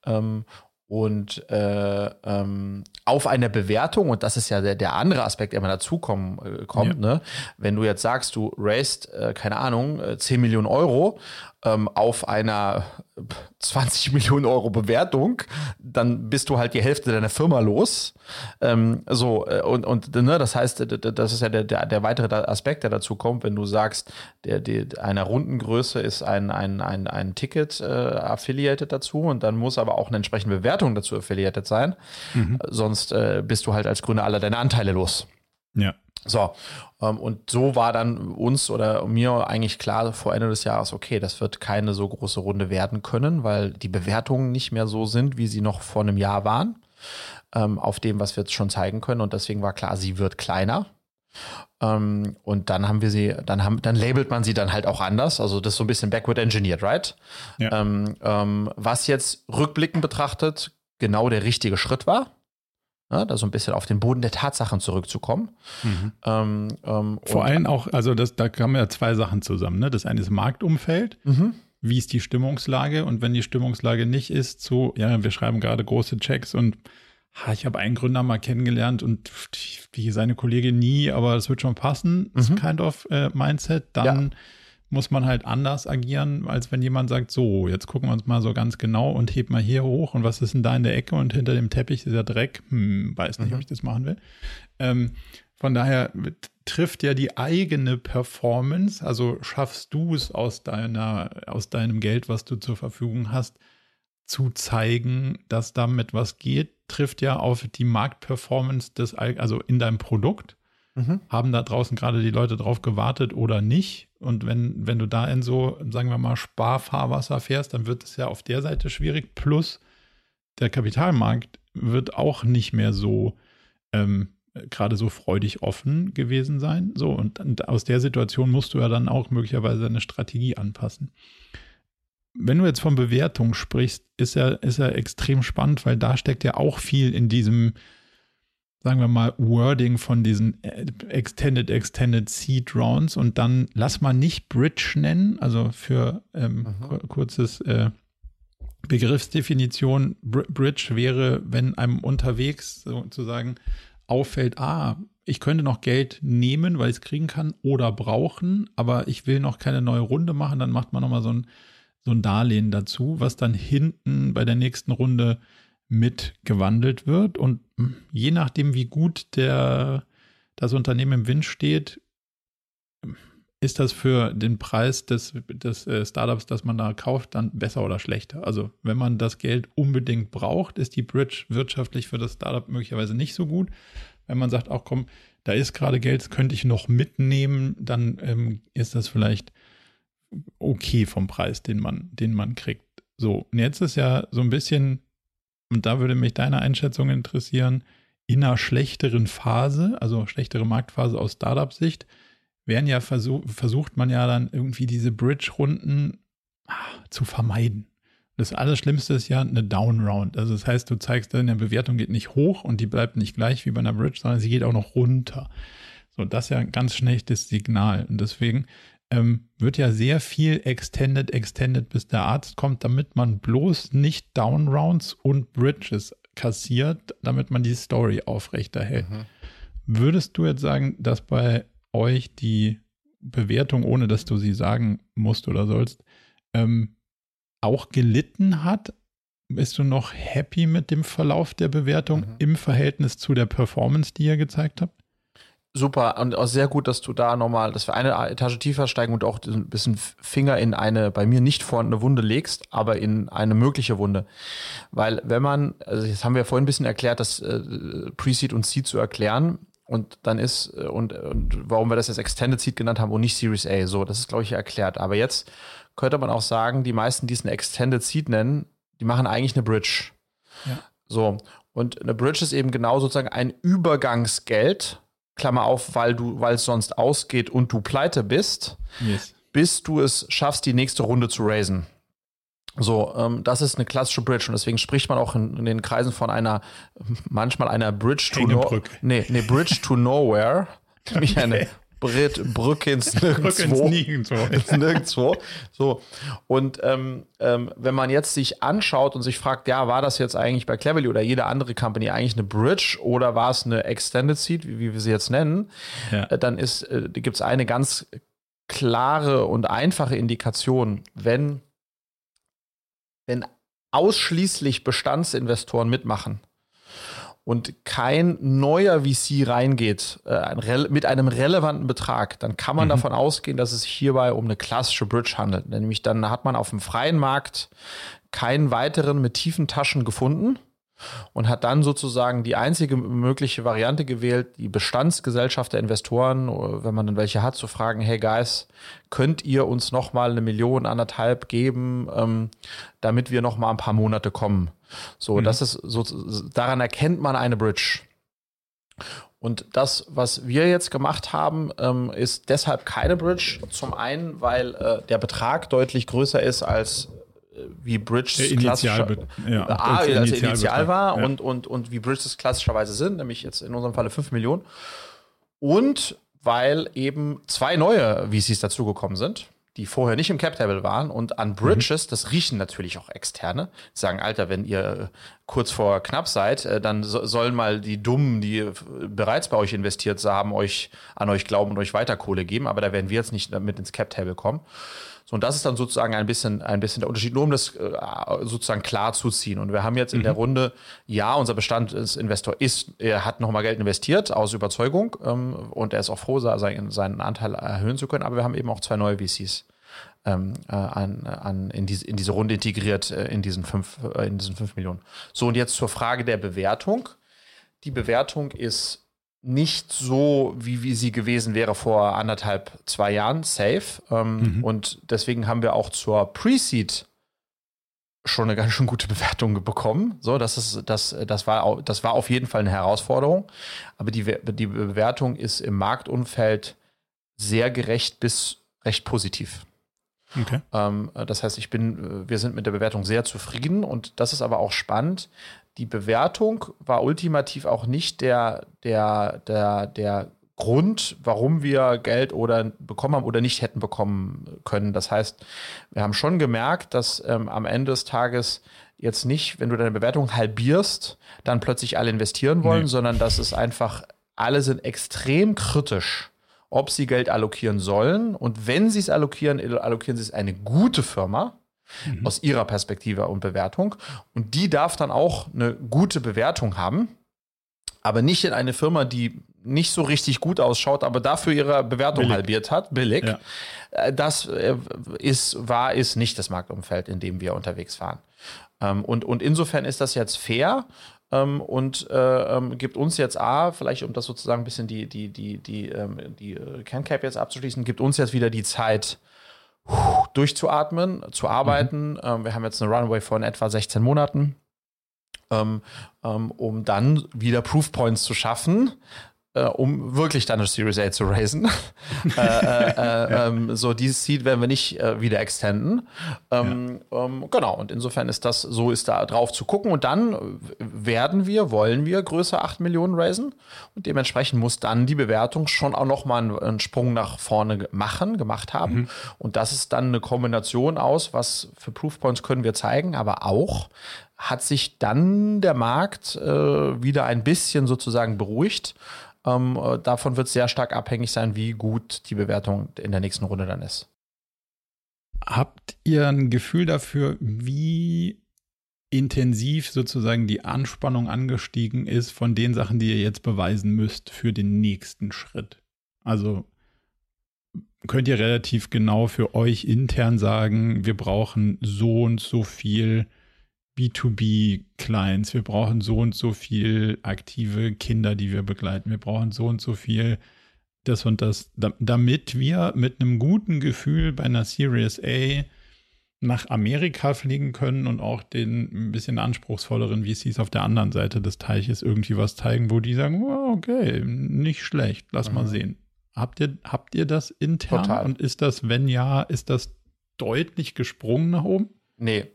Ja. Ähm, und äh, ähm, auf eine Bewertung, und das ist ja der, der andere Aspekt, der immer dazu kommen, äh, kommt, ja. ne? wenn du jetzt sagst, du raised, äh, keine Ahnung, 10 äh, Millionen Euro ähm, auf einer 20 Millionen Euro Bewertung, dann bist du halt die Hälfte deiner Firma los. Ähm, so, äh, und, und ne, das heißt, das ist ja der, der, der weitere Aspekt, der dazu kommt, wenn du sagst, der, der, einer Rundengröße ist ein, ein, ein, ein Ticket äh, affiliated dazu und dann muss aber auch eine entsprechende Bewertung dazu affiliated sein. Mhm. Sonst äh, bist du halt als Gründer alle deine Anteile los. Ja. So, ähm, und so war dann uns oder mir eigentlich klar vor Ende des Jahres, okay, das wird keine so große Runde werden können, weil die Bewertungen nicht mehr so sind, wie sie noch vor einem Jahr waren, ähm, auf dem, was wir jetzt schon zeigen können. Und deswegen war klar, sie wird kleiner. Ähm, und dann haben wir sie, dann haben, dann labelt man sie dann halt auch anders. Also das ist so ein bisschen backward engineered, right? Ja. was jetzt rückblickend betrachtet genau der richtige Schritt war ne, da so ein bisschen auf den Boden der Tatsachen zurückzukommen. Mhm. Ähm, ähm, Vor allem auch, also das, da kamen ja zwei Sachen zusammen. Ne? Das eine ist Marktumfeld. Mhm. Wie ist die Stimmungslage? Und wenn die Stimmungslage nicht ist, so, ja, wir schreiben gerade große Checks und ha, ich habe einen Gründer mal kennengelernt und wie seine Kollegin nie, aber es wird schon passen, mhm. ist kind of äh, Mindset, dann ja muss man halt anders agieren, als wenn jemand sagt, so, jetzt gucken wir uns mal so ganz genau und heb mal hier hoch und was ist denn da in der Ecke und hinter dem Teppich ist der Dreck? Hm, weiß nicht, mhm. ob ich das machen will. Ähm, von daher trifft ja die eigene Performance, also schaffst du es aus deiner, aus deinem Geld, was du zur Verfügung hast, zu zeigen, dass damit was geht, trifft ja auf die Marktperformance des, also in deinem Produkt. Mhm. Haben da draußen gerade die Leute drauf gewartet oder nicht? Und wenn, wenn du da in so, sagen wir mal, Sparfahrwasser fährst, dann wird es ja auf der Seite schwierig. Plus der Kapitalmarkt wird auch nicht mehr so ähm, gerade so freudig offen gewesen sein. So, und, und, aus der Situation musst du ja dann auch möglicherweise eine Strategie anpassen. Wenn du jetzt von Bewertung sprichst, ist ja, ist ja extrem spannend, weil da steckt ja auch viel in diesem, sagen wir mal, Wording von diesen äh, Extended, Extended Seed Rounds und dann lass mal nicht Bridge nennen, also für ähm, mhm. kurzes äh, Begriffsdefinition. Br Bridge wäre, wenn einem unterwegs sozusagen auffällt, ah, ich könnte noch Geld nehmen, weil ich es kriegen kann oder brauchen, aber ich will noch keine neue Runde machen, dann macht man nochmal so ein, so ein Darlehen dazu, was dann hinten bei der nächsten Runde mitgewandelt wird. Und je nachdem, wie gut der, das Unternehmen im Wind steht, ist das für den Preis des, des äh, Startups, das man da kauft, dann besser oder schlechter? Also, wenn man das Geld unbedingt braucht, ist die Bridge wirtschaftlich für das Startup möglicherweise nicht so gut. Wenn man sagt, auch komm, da ist gerade Geld, das könnte ich noch mitnehmen, dann ähm, ist das vielleicht okay vom Preis, den man, den man kriegt. So, und jetzt ist ja so ein bisschen und da würde mich deine Einschätzung interessieren, in einer schlechteren Phase, also schlechtere Marktphase aus Startup-Sicht, werden ja versuch, versucht man ja dann irgendwie diese Bridge-Runden ah, zu vermeiden. Das Allerschlimmste ist ja eine Down-Round. Also das heißt, du zeigst, deine Bewertung geht nicht hoch und die bleibt nicht gleich wie bei einer Bridge, sondern sie geht auch noch runter. So, das ist ja ein ganz schlechtes Signal. Und deswegen ähm, wird ja sehr viel extended, extended, bis der Arzt kommt, damit man bloß nicht Downrounds und Bridges kassiert, damit man die Story aufrechterhält. Mhm. Würdest du jetzt sagen, dass bei euch die Bewertung, ohne dass du sie sagen musst oder sollst, ähm, auch gelitten hat? Bist du noch happy mit dem Verlauf der Bewertung mhm. im Verhältnis zu der Performance, die ihr gezeigt habt? Super und auch sehr gut, dass du da nochmal, dass wir eine Etage tiefer steigen und auch ein bisschen Finger in eine bei mir nicht vorhandene Wunde legst, aber in eine mögliche Wunde. Weil wenn man, also jetzt haben wir vorhin ein bisschen erklärt, das äh, Pre-Seed und Seed zu erklären und dann ist, äh, und, und warum wir das jetzt Extended Seed genannt haben und nicht Series A, so, das ist glaube ich erklärt. Aber jetzt könnte man auch sagen, die meisten, die es eine Extended Seed nennen, die machen eigentlich eine Bridge. Ja. So. Und eine Bridge ist eben genau sozusagen ein Übergangsgeld, Klammer auf, weil du, weil es sonst ausgeht und du pleite bist, yes. bis du es schaffst, die nächste Runde zu raisen. So, ähm, das ist eine klassische Bridge und deswegen spricht man auch in, in den Kreisen von einer, manchmal einer Bridge to no, nee, nee, Bridge to Nowhere, (laughs) nämlich eine Brit, (laughs) Brücke ins Nirgendwo. nirgendwo. (laughs) ins Nirgendwo. So. Und ähm, ähm, wenn man jetzt sich anschaut und sich fragt, ja, war das jetzt eigentlich bei Cleverly oder jede andere Company eigentlich eine Bridge oder war es eine Extended Seat, wie, wie wir sie jetzt nennen, ja. äh, dann äh, gibt es eine ganz klare und einfache Indikation, wenn, wenn ausschließlich Bestandsinvestoren mitmachen und kein neuer VC reingeht äh, mit einem relevanten Betrag, dann kann man mhm. davon ausgehen, dass es sich hierbei um eine klassische Bridge handelt. Nämlich dann hat man auf dem freien Markt keinen weiteren mit tiefen Taschen gefunden und hat dann sozusagen die einzige mögliche Variante gewählt, die Bestandsgesellschaft der Investoren, wenn man dann welche hat, zu fragen, hey Guys, könnt ihr uns noch mal eine Million, anderthalb geben, ähm, damit wir noch mal ein paar Monate kommen. So, mhm. das ist so, daran erkennt man eine Bridge. Und das, was wir jetzt gemacht haben, ähm, ist deshalb keine Bridge. Zum einen, weil äh, der Betrag deutlich größer ist als wie Bridges Initial, ja, A, also Initial, Initial war ja. und, und, und wie Bridges klassischerweise sind, nämlich jetzt in unserem Falle 5 Millionen. Und weil eben zwei neue VCs dazugekommen sind, die vorher nicht im Cap Table waren und an Bridges, mhm. das riechen natürlich auch Externe, sagen, Alter, wenn ihr kurz vor knapp seid, äh, dann sollen mal die Dummen, die bereits bei euch investiert haben, euch an euch glauben und euch weiter Kohle geben, aber da werden wir jetzt nicht mit ins Cap Table kommen. So, und das ist dann sozusagen ein bisschen, ein bisschen der Unterschied, nur um das äh, sozusagen klar zu ziehen. Und wir haben jetzt in mhm. der Runde, ja, unser Bestandsinvestor ist, er hat nochmal Geld investiert aus Überzeugung ähm, und er ist auch froh, seinen, seinen Anteil erhöhen zu können. Aber wir haben eben auch zwei neue VCs. Ähm, äh, an, an, in, diese, in diese Runde integriert, äh, in, diesen fünf, äh, in diesen fünf Millionen. So, und jetzt zur Frage der Bewertung. Die Bewertung ist nicht so, wie, wie sie gewesen wäre vor anderthalb, zwei Jahren, safe. Ähm, mhm. Und deswegen haben wir auch zur Pre-Seed schon eine ganz schön gute Bewertung bekommen. So, das ist, das, das war, das war auf jeden Fall eine Herausforderung. Aber die, die Bewertung ist im Marktumfeld sehr gerecht bis recht positiv. Okay. Ähm, das heißt, ich bin, wir sind mit der Bewertung sehr zufrieden und das ist aber auch spannend die Bewertung war ultimativ auch nicht der, der, der, der Grund, warum wir Geld oder bekommen haben oder nicht hätten bekommen können. Das heißt, wir haben schon gemerkt, dass ähm, am Ende des Tages jetzt nicht, wenn du deine Bewertung halbierst, dann plötzlich alle investieren wollen, nee. sondern dass es einfach, alle sind extrem kritisch, ob sie Geld allokieren sollen. Und wenn sie es allokieren, allokieren sie es eine gute Firma mhm. aus ihrer Perspektive und Bewertung. Und die darf dann auch eine gute Bewertung haben, aber nicht in eine Firma, die nicht so richtig gut ausschaut, aber dafür ihre Bewertung billig. halbiert hat, billig. Ja. Äh, das äh, ist, war, ist nicht das Marktumfeld, in dem wir unterwegs waren. Ähm, und, und insofern ist das jetzt fair ähm, und äh, ähm, gibt uns jetzt A, vielleicht um das sozusagen ein bisschen die, die, die, die, die, die CanCap jetzt abzuschließen, gibt uns jetzt wieder die Zeit, durchzuatmen, zu arbeiten. Mhm. Ähm, wir haben jetzt eine Runway von etwa 16 Monaten, ähm, ähm, um dann wieder Proof Points zu schaffen, äh, um wirklich dann eine Series A zu raisen. (laughs) äh, äh, äh ähm, so dieses Seed werden wir nicht äh, wieder extenden. Ähm, ja. ähm, genau, und insofern ist das, so ist da drauf zu gucken. Und dann werden wir, wollen wir größer 8 Millionen raisen. Und dementsprechend muss dann die Bewertung schon auch nochmal einen, einen Sprung nach vorne machen, gemacht haben. Mhm. Und das ist dann eine Kombination aus, was für Proofpoints können wir zeigen, aber auch hat sich dann der Markt äh, wieder ein bisschen sozusagen beruhigt. Ähm, äh, davon wird es sehr stark abhängig sein, wie gut die Bewertung in der nächsten Runde dann ist. Habt ihr ein Gefühl dafür, wie intensiv sozusagen die Anspannung angestiegen ist von den Sachen, die ihr jetzt beweisen müsst für den nächsten Schritt? Also könnt ihr relativ genau für euch intern sagen, wir brauchen so und so viel B2B-Clients, wir brauchen so und so viel aktive Kinder, die wir begleiten, wir brauchen so und so viel das und das, damit wir mit einem guten Gefühl bei einer Series A nach Amerika fliegen können und auch den ein bisschen anspruchsvolleren VCs auf der anderen Seite des Teiches irgendwie was zeigen, wo die sagen, oh, okay, nicht schlecht, lass mhm. mal sehen. Habt ihr, habt ihr das intern? Total. Und ist das, wenn ja, ist das deutlich gesprungen nach oben? Nee,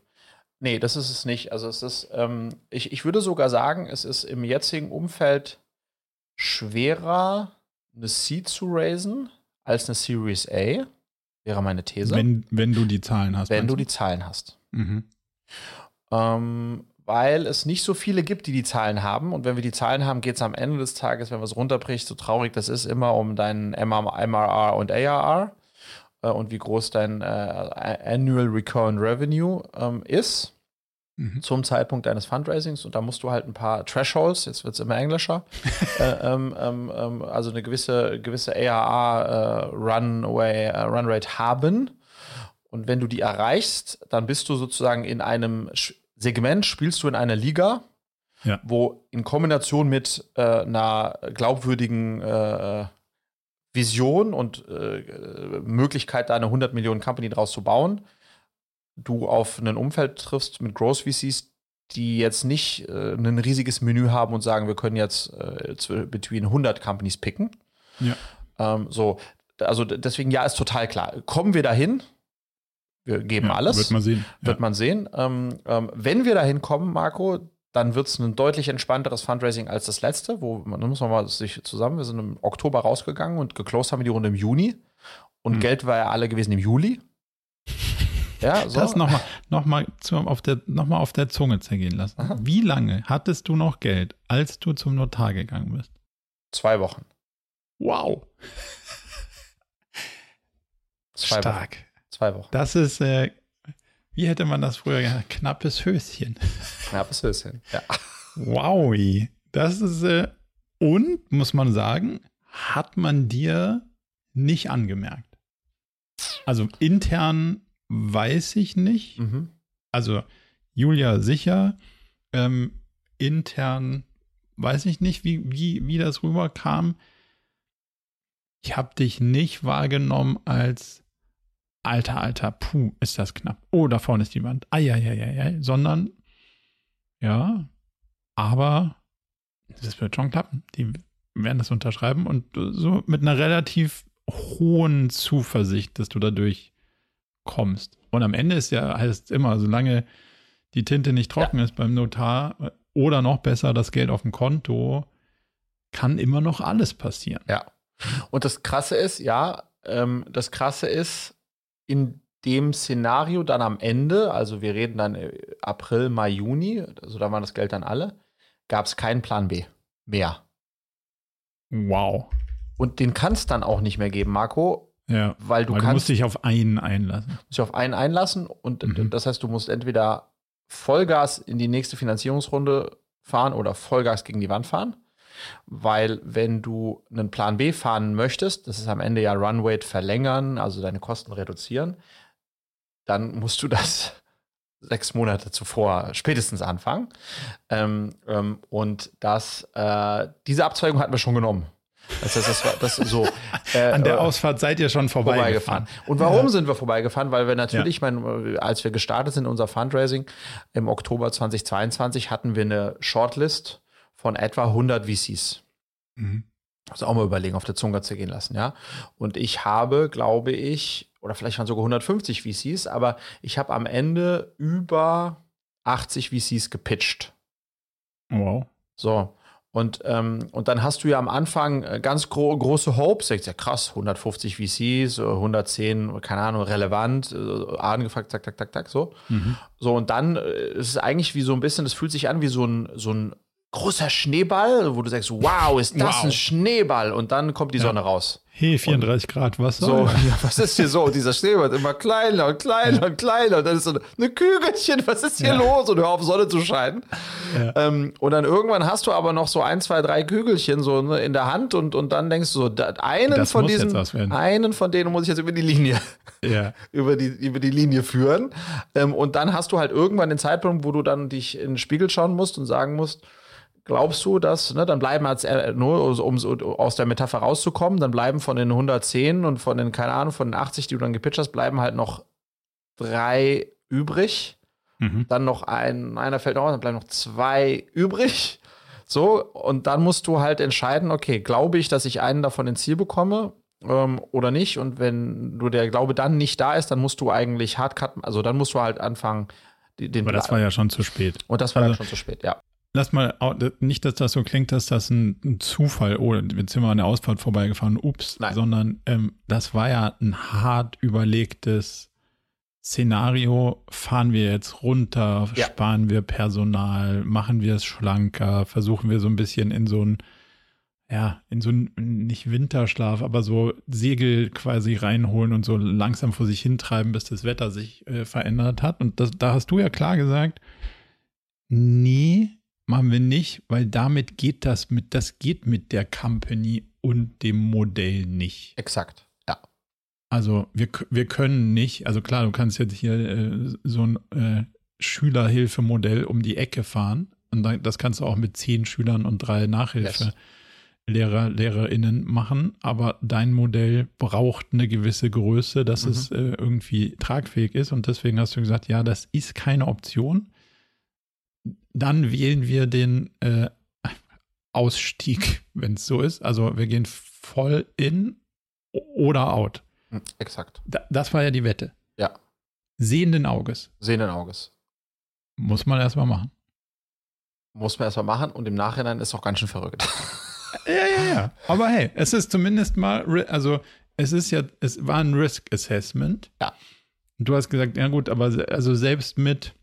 Nee, das ist es nicht. Also es ist, ähm, ich, ich würde sogar sagen, es ist im jetzigen Umfeld schwerer, eine Seed zu raisen, als eine Series A, wäre meine These. Wenn, wenn du die Zahlen hast. Wenn du die Zahlen hast. Mhm. Ähm, weil es nicht so viele gibt, die die Zahlen haben. Und wenn wir die Zahlen haben, geht es am Ende des Tages, wenn man es runterbricht, so traurig das ist, immer um deinen MRR und ARR äh, und wie groß dein äh, Annual Recurrent Revenue ähm, ist mhm. zum Zeitpunkt deines Fundraisings. Und da musst du halt ein paar Thresholds, jetzt wird es immer englischer, (laughs) äh, ähm, ähm, ähm, also eine gewisse, gewisse ARR äh, Runway, äh, Runrate haben. Und wenn du die erreichst, dann bist du sozusagen in einem Segment, spielst du in einer Liga, ja. wo in Kombination mit äh, einer glaubwürdigen äh, Vision und äh, Möglichkeit, da eine 100 Millionen Company draus zu bauen, du auf ein Umfeld triffst mit Growth VCs, die jetzt nicht äh, ein riesiges Menü haben und sagen, wir können jetzt äh, between 100 Companies picken. Ja. Ähm, so, also deswegen ja, ist total klar. Kommen wir dahin? Wir geben ja, alles. Wird man sehen. Wird ja. man sehen. Ähm, ähm, wenn wir dahin kommen, Marco, dann wird es ein deutlich entspannteres Fundraising als das letzte, wo man muss man mal sich zusammen, wir sind im Oktober rausgegangen und geclosed haben wir die Runde im Juni und hm. Geld war ja alle gewesen im Juli. (laughs) Ja, so. Das nochmal noch mal auf, der, noch auf der Zunge zergehen lassen. Aha. Wie lange hattest du noch Geld, als du zum Notar gegangen bist? Zwei Wochen. Wow. Zwei Stark. Wochen. Zwei Wochen. Das ist, äh, wie hätte man das früher genannt? Knappes Höschen. Knappes Höschen, ja. Wow. Das ist, äh, und muss man sagen, hat man dir nicht angemerkt. Also intern weiß ich nicht. Mhm. Also Julia sicher. Ähm, intern weiß ich nicht, wie, wie, wie das rüberkam. Ich habe dich nicht wahrgenommen als alter, alter, puh, ist das knapp. Oh, da vorne ist die Wand. Eieieiei, sondern ja, aber das wird schon klappen. Die werden das unterschreiben und so mit einer relativ hohen Zuversicht, dass du dadurch kommst. Und am Ende ist ja, heißt immer, solange die Tinte nicht trocken ja. ist beim Notar oder noch besser das Geld auf dem Konto, kann immer noch alles passieren. Ja. Und das Krasse ist, ja, ähm, das Krasse ist, in dem Szenario dann am Ende, also wir reden dann äh, April, Mai, Juni, also da war das Geld dann alle, gab es keinen Plan B mehr. Wow. Und den kann es dann auch nicht mehr geben, Marco, ja, weil du weil kannst. Du musst dich auf einen einlassen. Musst dich auf einen einlassen und mhm. das heißt, du musst entweder Vollgas in die nächste Finanzierungsrunde fahren oder Vollgas gegen die Wand fahren. Weil wenn du einen Plan B fahren möchtest, das ist am Ende ja Runway verlängern, also deine Kosten reduzieren, dann musst du das (laughs) sechs Monate zuvor spätestens anfangen. Ähm, ähm, und das, äh, diese Abzweigung hatten wir schon genommen. Das das war das so. (laughs) Äh, An der äh, Ausfahrt seid ihr schon vorbeigefahren. vorbeigefahren. Und warum ja. sind wir vorbeigefahren? Weil wir natürlich, ja. mein, als wir gestartet sind, unser Fundraising im Oktober 2022, hatten wir eine Shortlist von etwa 100 VCs. Mhm. Also auch mal überlegen, auf der Zunge zu gehen lassen, ja. Und ich habe, glaube ich, oder vielleicht waren sogar 150 VCs, aber ich habe am Ende über 80 VCs gepitcht. Wow. So. Und, ähm, und dann hast du ja am Anfang äh, ganz gro große Hopes. Sagst ja krass, 150 VCs, 110, keine Ahnung, relevant, äh, angefragt, zack, zack, zack, zack, so. Mhm. So, und dann äh, ist es eigentlich wie so ein bisschen, das fühlt sich an wie so ein, so ein großer Schneeball, wo du sagst, wow, ist das wow. ein Schneeball? Und dann kommt die ja. Sonne raus. Hey, 34 und Grad Wasser. So, (laughs) ja, was ist hier so? dieser Schneeball wird immer kleiner und kleiner und kleiner. Und dann ist so eine Kügelchen, was ist hier ja. los? Und hör auf, Sonne zu scheinen. Ähm, und dann irgendwann hast du aber noch so ein, zwei, drei Kügelchen so ne, in der Hand und, und dann denkst du so, einen das von diesen, einen von denen muss ich jetzt über die Linie, ja. (laughs) über, die, über die Linie führen. Ähm, und dann hast du halt irgendwann den Zeitpunkt, wo du dann dich in den Spiegel schauen musst und sagen musst, Glaubst du, dass, ne, dann bleiben als, äh, nur um so aus der Metapher rauszukommen, dann bleiben von den 110 und von den, keine Ahnung, von den 80, die du dann gepitcht hast, bleiben halt noch drei übrig. Mhm. Dann noch ein, einer fällt noch aus, dann bleiben noch zwei übrig. So, und dann musst du halt entscheiden, okay, glaube ich, dass ich einen davon ins Ziel bekomme ähm, oder nicht? Und wenn du der Glaube dann nicht da ist, dann musst du eigentlich Hardcut, also dann musst du halt anfangen, den. Aber das war ja schon zu spät. Und das war also, dann schon zu spät, ja. Lass mal, nicht, dass das so klingt, dass das ein, ein Zufall, oh, jetzt sind wir an der Ausfahrt vorbeigefahren, ups, Nein. sondern ähm, das war ja ein hart überlegtes Szenario. Fahren wir jetzt runter, ja. sparen wir Personal, machen wir es schlanker, versuchen wir so ein bisschen in so ein ja, in so ein, nicht Winterschlaf, aber so Segel quasi reinholen und so langsam vor sich hintreiben, bis das Wetter sich äh, verändert hat. Und das, da hast du ja klar gesagt, nee, machen wir nicht, weil damit geht das mit, das geht mit der Company und dem Modell nicht. Exakt, ja. Also wir, wir können nicht, also klar, du kannst jetzt hier äh, so ein äh, Schülerhilfemodell um die Ecke fahren. Und das kannst du auch mit zehn Schülern und drei Nachhilfe. Yes Lehrer, LehrerInnen machen, aber dein Modell braucht eine gewisse Größe, dass mhm. es äh, irgendwie tragfähig ist. Und deswegen hast du gesagt, ja, das ist keine Option. Dann wählen wir den äh, Ausstieg, (laughs) wenn es so ist. Also wir gehen voll in oder out. Hm, exakt. Da, das war ja die Wette. Ja. Sehenden Auges. Sehenden Auges. Muss man erstmal machen. Muss man erstmal machen und im Nachhinein ist auch ganz schön verrückt. (laughs) Ja, ja, ja. Aber hey, es ist zumindest mal, also es ist ja, es war ein Risk Assessment. Ja. Du hast gesagt, ja gut, aber also selbst mit,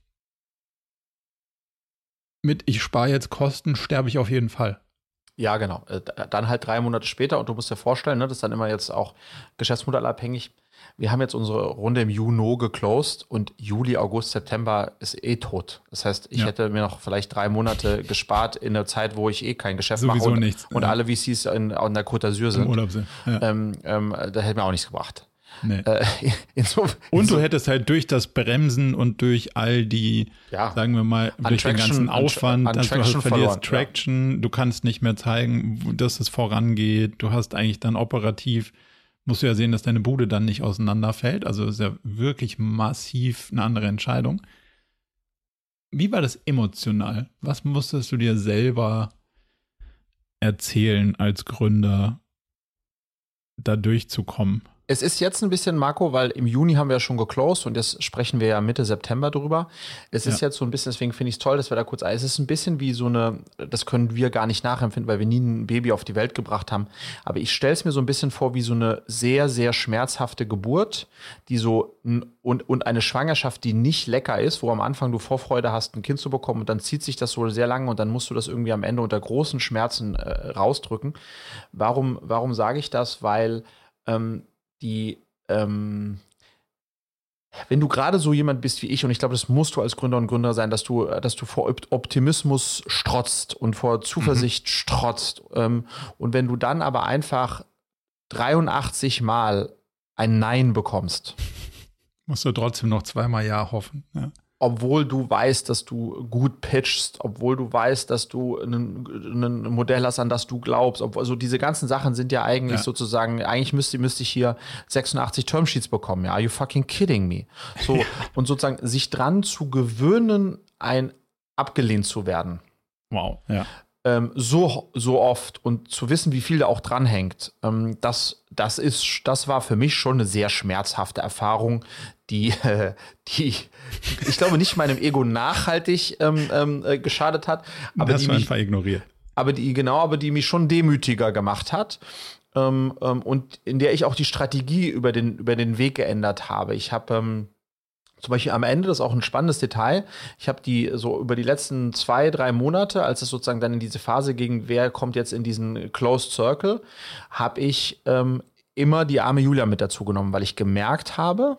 mit ich spare jetzt Kosten, sterbe ich auf jeden Fall. Ja, genau. Äh, dann halt drei Monate später und du musst dir vorstellen, ne, das ist dann immer jetzt auch geschäftsmodellabhängig wir haben jetzt unsere Runde im Juni geclosed und Juli, August, September ist eh tot. Das heißt, ich ja. hätte mir noch vielleicht drei Monate (laughs) gespart in der Zeit, wo ich eh kein Geschäft Sowieso mache und, nichts. und ja. alle VCs in, in der Côte d'Azur sind. Im Urlaub sind. Ja. Ähm, ähm, da hätte mir auch nichts gebracht. Nee. Äh, (laughs) so, und du hättest halt durch das Bremsen und durch all die, ja. sagen wir mal, durch den ganzen Aufwand, an, an also du verlierst verloren, Traction, ja. du kannst nicht mehr zeigen, dass es vorangeht, du hast eigentlich dann operativ musst du ja sehen, dass deine Bude dann nicht auseinanderfällt. Also ist ja wirklich massiv eine andere Entscheidung. Wie war das emotional? Was musstest du dir selber erzählen als Gründer, da durchzukommen? Es ist jetzt ein bisschen Marco, weil im Juni haben wir ja schon geclosed und jetzt sprechen wir ja Mitte September drüber. Es ja. ist jetzt so ein bisschen, deswegen finde ich es toll, dass wir da kurz, es ist ein bisschen wie so eine, das können wir gar nicht nachempfinden, weil wir nie ein Baby auf die Welt gebracht haben. Aber ich stelle es mir so ein bisschen vor wie so eine sehr, sehr schmerzhafte Geburt, die so, und, und eine Schwangerschaft, die nicht lecker ist, wo am Anfang du Vorfreude hast, ein Kind zu bekommen und dann zieht sich das so sehr lange und dann musst du das irgendwie am Ende unter großen Schmerzen äh, rausdrücken. Warum, warum sage ich das? Weil, ähm, die, ähm, wenn du gerade so jemand bist wie ich, und ich glaube, das musst du als Gründer und Gründer sein, dass du, dass du vor Optimismus strotzt und vor Zuversicht mhm. strotzt. Ähm, und wenn du dann aber einfach 83 Mal ein Nein bekommst. Musst du trotzdem noch zweimal Ja hoffen. Ja obwohl du weißt, dass du gut pitchst, obwohl du weißt, dass du ein, Modell hast, an das du glaubst. Also diese ganzen Sachen sind ja eigentlich ja. sozusagen, eigentlich müsste, müsste ich hier 86 Termsheets bekommen. Ja, are you fucking kidding me? So, ja. und sozusagen sich dran zu gewöhnen, ein abgelehnt zu werden. Wow, ja. Ähm, so, so oft und zu wissen, wie viel da auch dranhängt, ähm, das, das ist, das war für mich schon eine sehr schmerzhafte Erfahrung, die, äh, (laughs) die ich glaube nicht meinem Ego nachhaltig ähm, ähm, äh, geschadet hat. Aber das die mich, einfach ignoriert. Aber die, genau, aber die mich schon demütiger gemacht hat. Ähm, ähm, und in der ich auch die Strategie über den, über den Weg geändert habe. Ich habe ähm, zum Beispiel am Ende, das ist auch ein spannendes Detail. Ich habe die so über die letzten zwei, drei Monate, als es sozusagen dann in diese Phase ging, wer kommt jetzt in diesen Closed Circle, habe ich ähm, immer die arme Julia mit dazu genommen, weil ich gemerkt habe,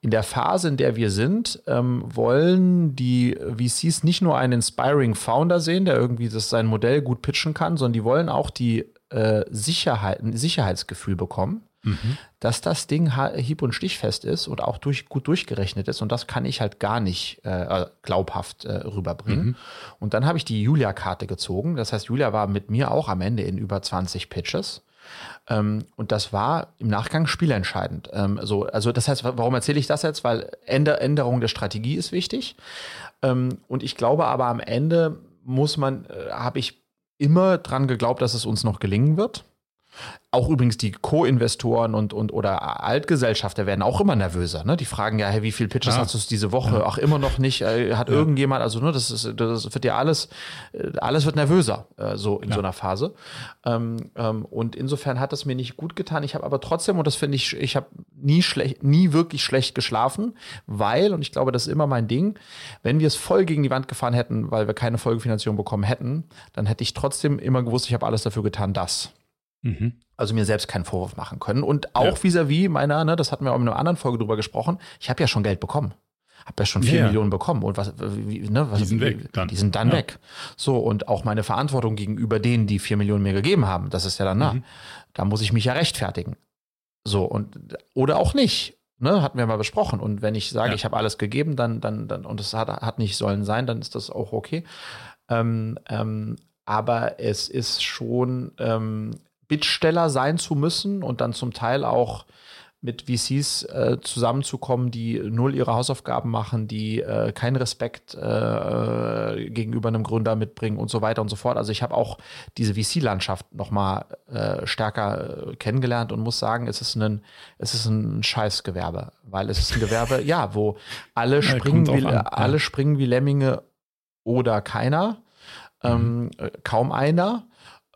in der Phase, in der wir sind, ähm, wollen die VCs nicht nur einen Inspiring Founder sehen, der irgendwie das sein Modell gut pitchen kann, sondern die wollen auch die äh, Sicherheit, ein Sicherheitsgefühl bekommen, mhm. dass das Ding hieb- und stichfest ist und auch durch, gut durchgerechnet ist. Und das kann ich halt gar nicht äh, glaubhaft äh, rüberbringen. Mhm. Und dann habe ich die Julia-Karte gezogen. Das heißt, Julia war mit mir auch am Ende in über 20 Pitches. Ähm, und das war im Nachgang spielentscheidend. Ähm, so, also das heißt, warum erzähle ich das jetzt? Weil Änder Änderung der Strategie ist wichtig. Ähm, und ich glaube aber am Ende muss man, äh, habe ich immer dran geglaubt, dass es uns noch gelingen wird. Auch übrigens die Co-Investoren und, und oder Altgesellschafter werden auch immer nervöser. Ne? Die fragen ja, hey, wie viele Pitches ja. hast du diese Woche? Ja. Ach, immer noch nicht. Äh, hat ja. irgendjemand, also ne, das ist, das wird ja alles, äh, alles wird nervöser, äh, so in so einer Phase. Ähm, ähm, und insofern hat es mir nicht gut getan. Ich habe aber trotzdem, und das finde ich, ich habe nie schlecht, nie wirklich schlecht geschlafen, weil, und ich glaube, das ist immer mein Ding, wenn wir es voll gegen die Wand gefahren hätten, weil wir keine Folgefinanzierung bekommen hätten, dann hätte ich trotzdem immer gewusst, ich habe alles dafür getan, das. Mhm. Also mir selbst keinen Vorwurf machen können. Und auch vis-à-vis -vis meiner, ne, das hatten wir auch in einer anderen Folge drüber gesprochen, ich habe ja schon Geld bekommen. Habe ja schon vier ja. Millionen bekommen. Und was, wie, ne, was, die sind weg. Dann. Die sind dann ja. weg. So, und auch meine Verantwortung gegenüber denen, die vier Millionen mir gegeben haben, das ist ja dann, mhm. na, da muss ich mich ja rechtfertigen. So, und oder auch nicht. Ne, hatten wir mal besprochen. Und wenn ich sage, ja. ich habe alles gegeben, dann, dann, dann, und es hat, hat nicht sollen sein, dann ist das auch okay. Ähm, ähm, aber es ist schon ähm, Bittsteller sein zu müssen und dann zum Teil auch mit VCs äh, zusammenzukommen, die null ihre Hausaufgaben machen, die äh, keinen Respekt äh, gegenüber einem Gründer mitbringen und so weiter und so fort. Also ich habe auch diese VC-Landschaft noch mal äh, stärker äh, kennengelernt und muss sagen, es ist ein es ist ein Scheißgewerbe, weil es ist ein Gewerbe, (laughs) ja, wo alle springen wie, an, alle ja. springen wie Lemminge oder keiner, ähm, mhm. kaum einer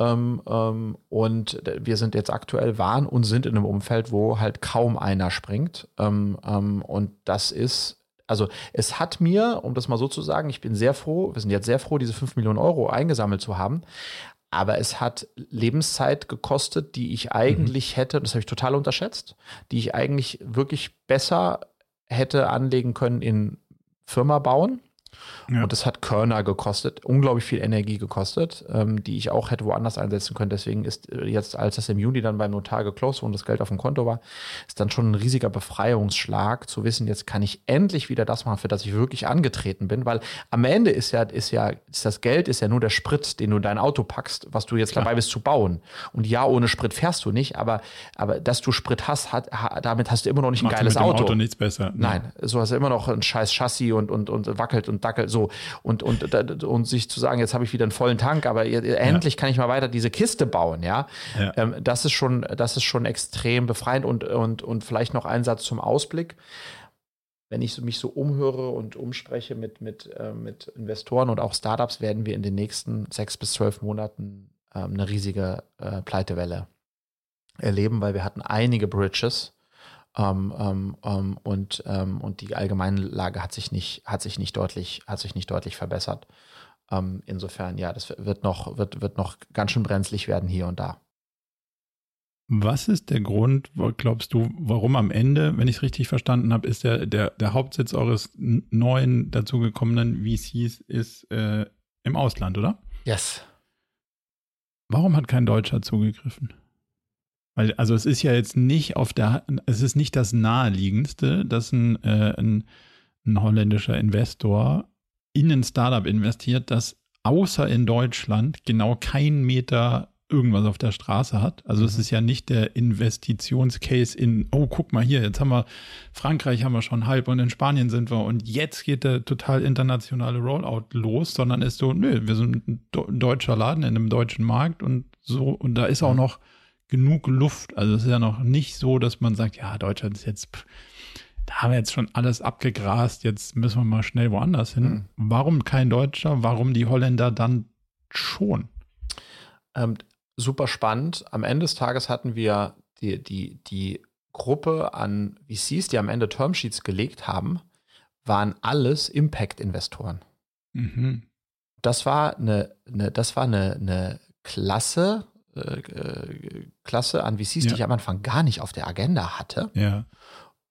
ähm, ähm, und wir sind jetzt aktuell waren und sind in einem Umfeld, wo halt kaum einer springt. Ähm, ähm, und das ist also es hat mir, um das mal so zu sagen, ich bin sehr froh, wir sind jetzt sehr froh, diese 5 Millionen Euro eingesammelt zu haben. Aber es hat Lebenszeit gekostet, die ich eigentlich mhm. hätte, das habe ich total unterschätzt, die ich eigentlich wirklich besser hätte anlegen können in Firma bauen ja. Und das hat Körner gekostet, unglaublich viel Energie gekostet, ähm, die ich auch hätte woanders einsetzen können. Deswegen ist äh, jetzt, als das im Juni dann beim Notar geclosed und das Geld auf dem Konto war, ist dann schon ein riesiger Befreiungsschlag zu wissen, jetzt kann ich endlich wieder das machen, für das ich wirklich angetreten bin, weil am Ende ist ja, ist ja, ist das Geld ist ja nur der Sprit, den du in dein Auto packst, was du jetzt Klar. dabei bist zu bauen. Und ja, ohne Sprit fährst du nicht, aber, aber dass du Sprit hast, hat, damit hast du immer noch nicht ein Macht geiles mit dem Auto. Auto nichts besser. Nein, so hast du immer noch ein scheiß Chassis und, und, und wackelt und dackelt so und, und, und sich zu sagen, jetzt habe ich wieder einen vollen Tank, aber endlich ja. kann ich mal weiter diese Kiste bauen, ja. ja. Ähm, das ist schon, das ist schon extrem befreiend und, und, und vielleicht noch ein Satz zum Ausblick. Wenn ich mich so umhöre und umspreche mit, mit, äh, mit Investoren und auch Startups, werden wir in den nächsten sechs bis zwölf Monaten äh, eine riesige äh, Pleitewelle erleben, weil wir hatten einige Bridges, ähm, ähm, ähm, und, ähm, und die allgemeine Lage hat sich nicht, hat sich nicht deutlich, hat sich nicht deutlich verbessert. Ähm, insofern, ja, das wird noch, wird, wird noch ganz schön brenzlig werden hier und da. Was ist der Grund, glaubst du, warum am Ende, wenn ich es richtig verstanden habe, ist der, der, der Hauptsitz eures neuen dazugekommenen VCs ist äh, im Ausland, oder? Yes. Warum hat kein Deutscher zugegriffen? Weil, also es ist ja jetzt nicht auf der, es ist nicht das naheliegendste, dass ein, äh, ein, ein holländischer Investor in ein Startup investiert, das außer in Deutschland genau keinen Meter irgendwas auf der Straße hat. Also mhm. es ist ja nicht der Investitionscase in, oh, guck mal hier, jetzt haben wir Frankreich haben wir schon halb und in Spanien sind wir und jetzt geht der total internationale Rollout los, sondern ist so, nö, wir sind ein deutscher Laden in einem deutschen Markt und so und da ist auch mhm. noch genug Luft. Also es ist ja noch nicht so, dass man sagt, ja, Deutschland ist jetzt, da haben wir jetzt schon alles abgegrast, jetzt müssen wir mal schnell woanders hin. Mhm. Warum kein Deutscher? Warum die Holländer dann schon? Ähm, super spannend. Am Ende des Tages hatten wir die, die, die Gruppe an VCs, die am Ende Termsheets gelegt haben, waren alles Impact-Investoren. Mhm. Das war eine, eine, das war eine, eine Klasse Klasse an VCs, ja. die ich am Anfang gar nicht auf der Agenda hatte, ja.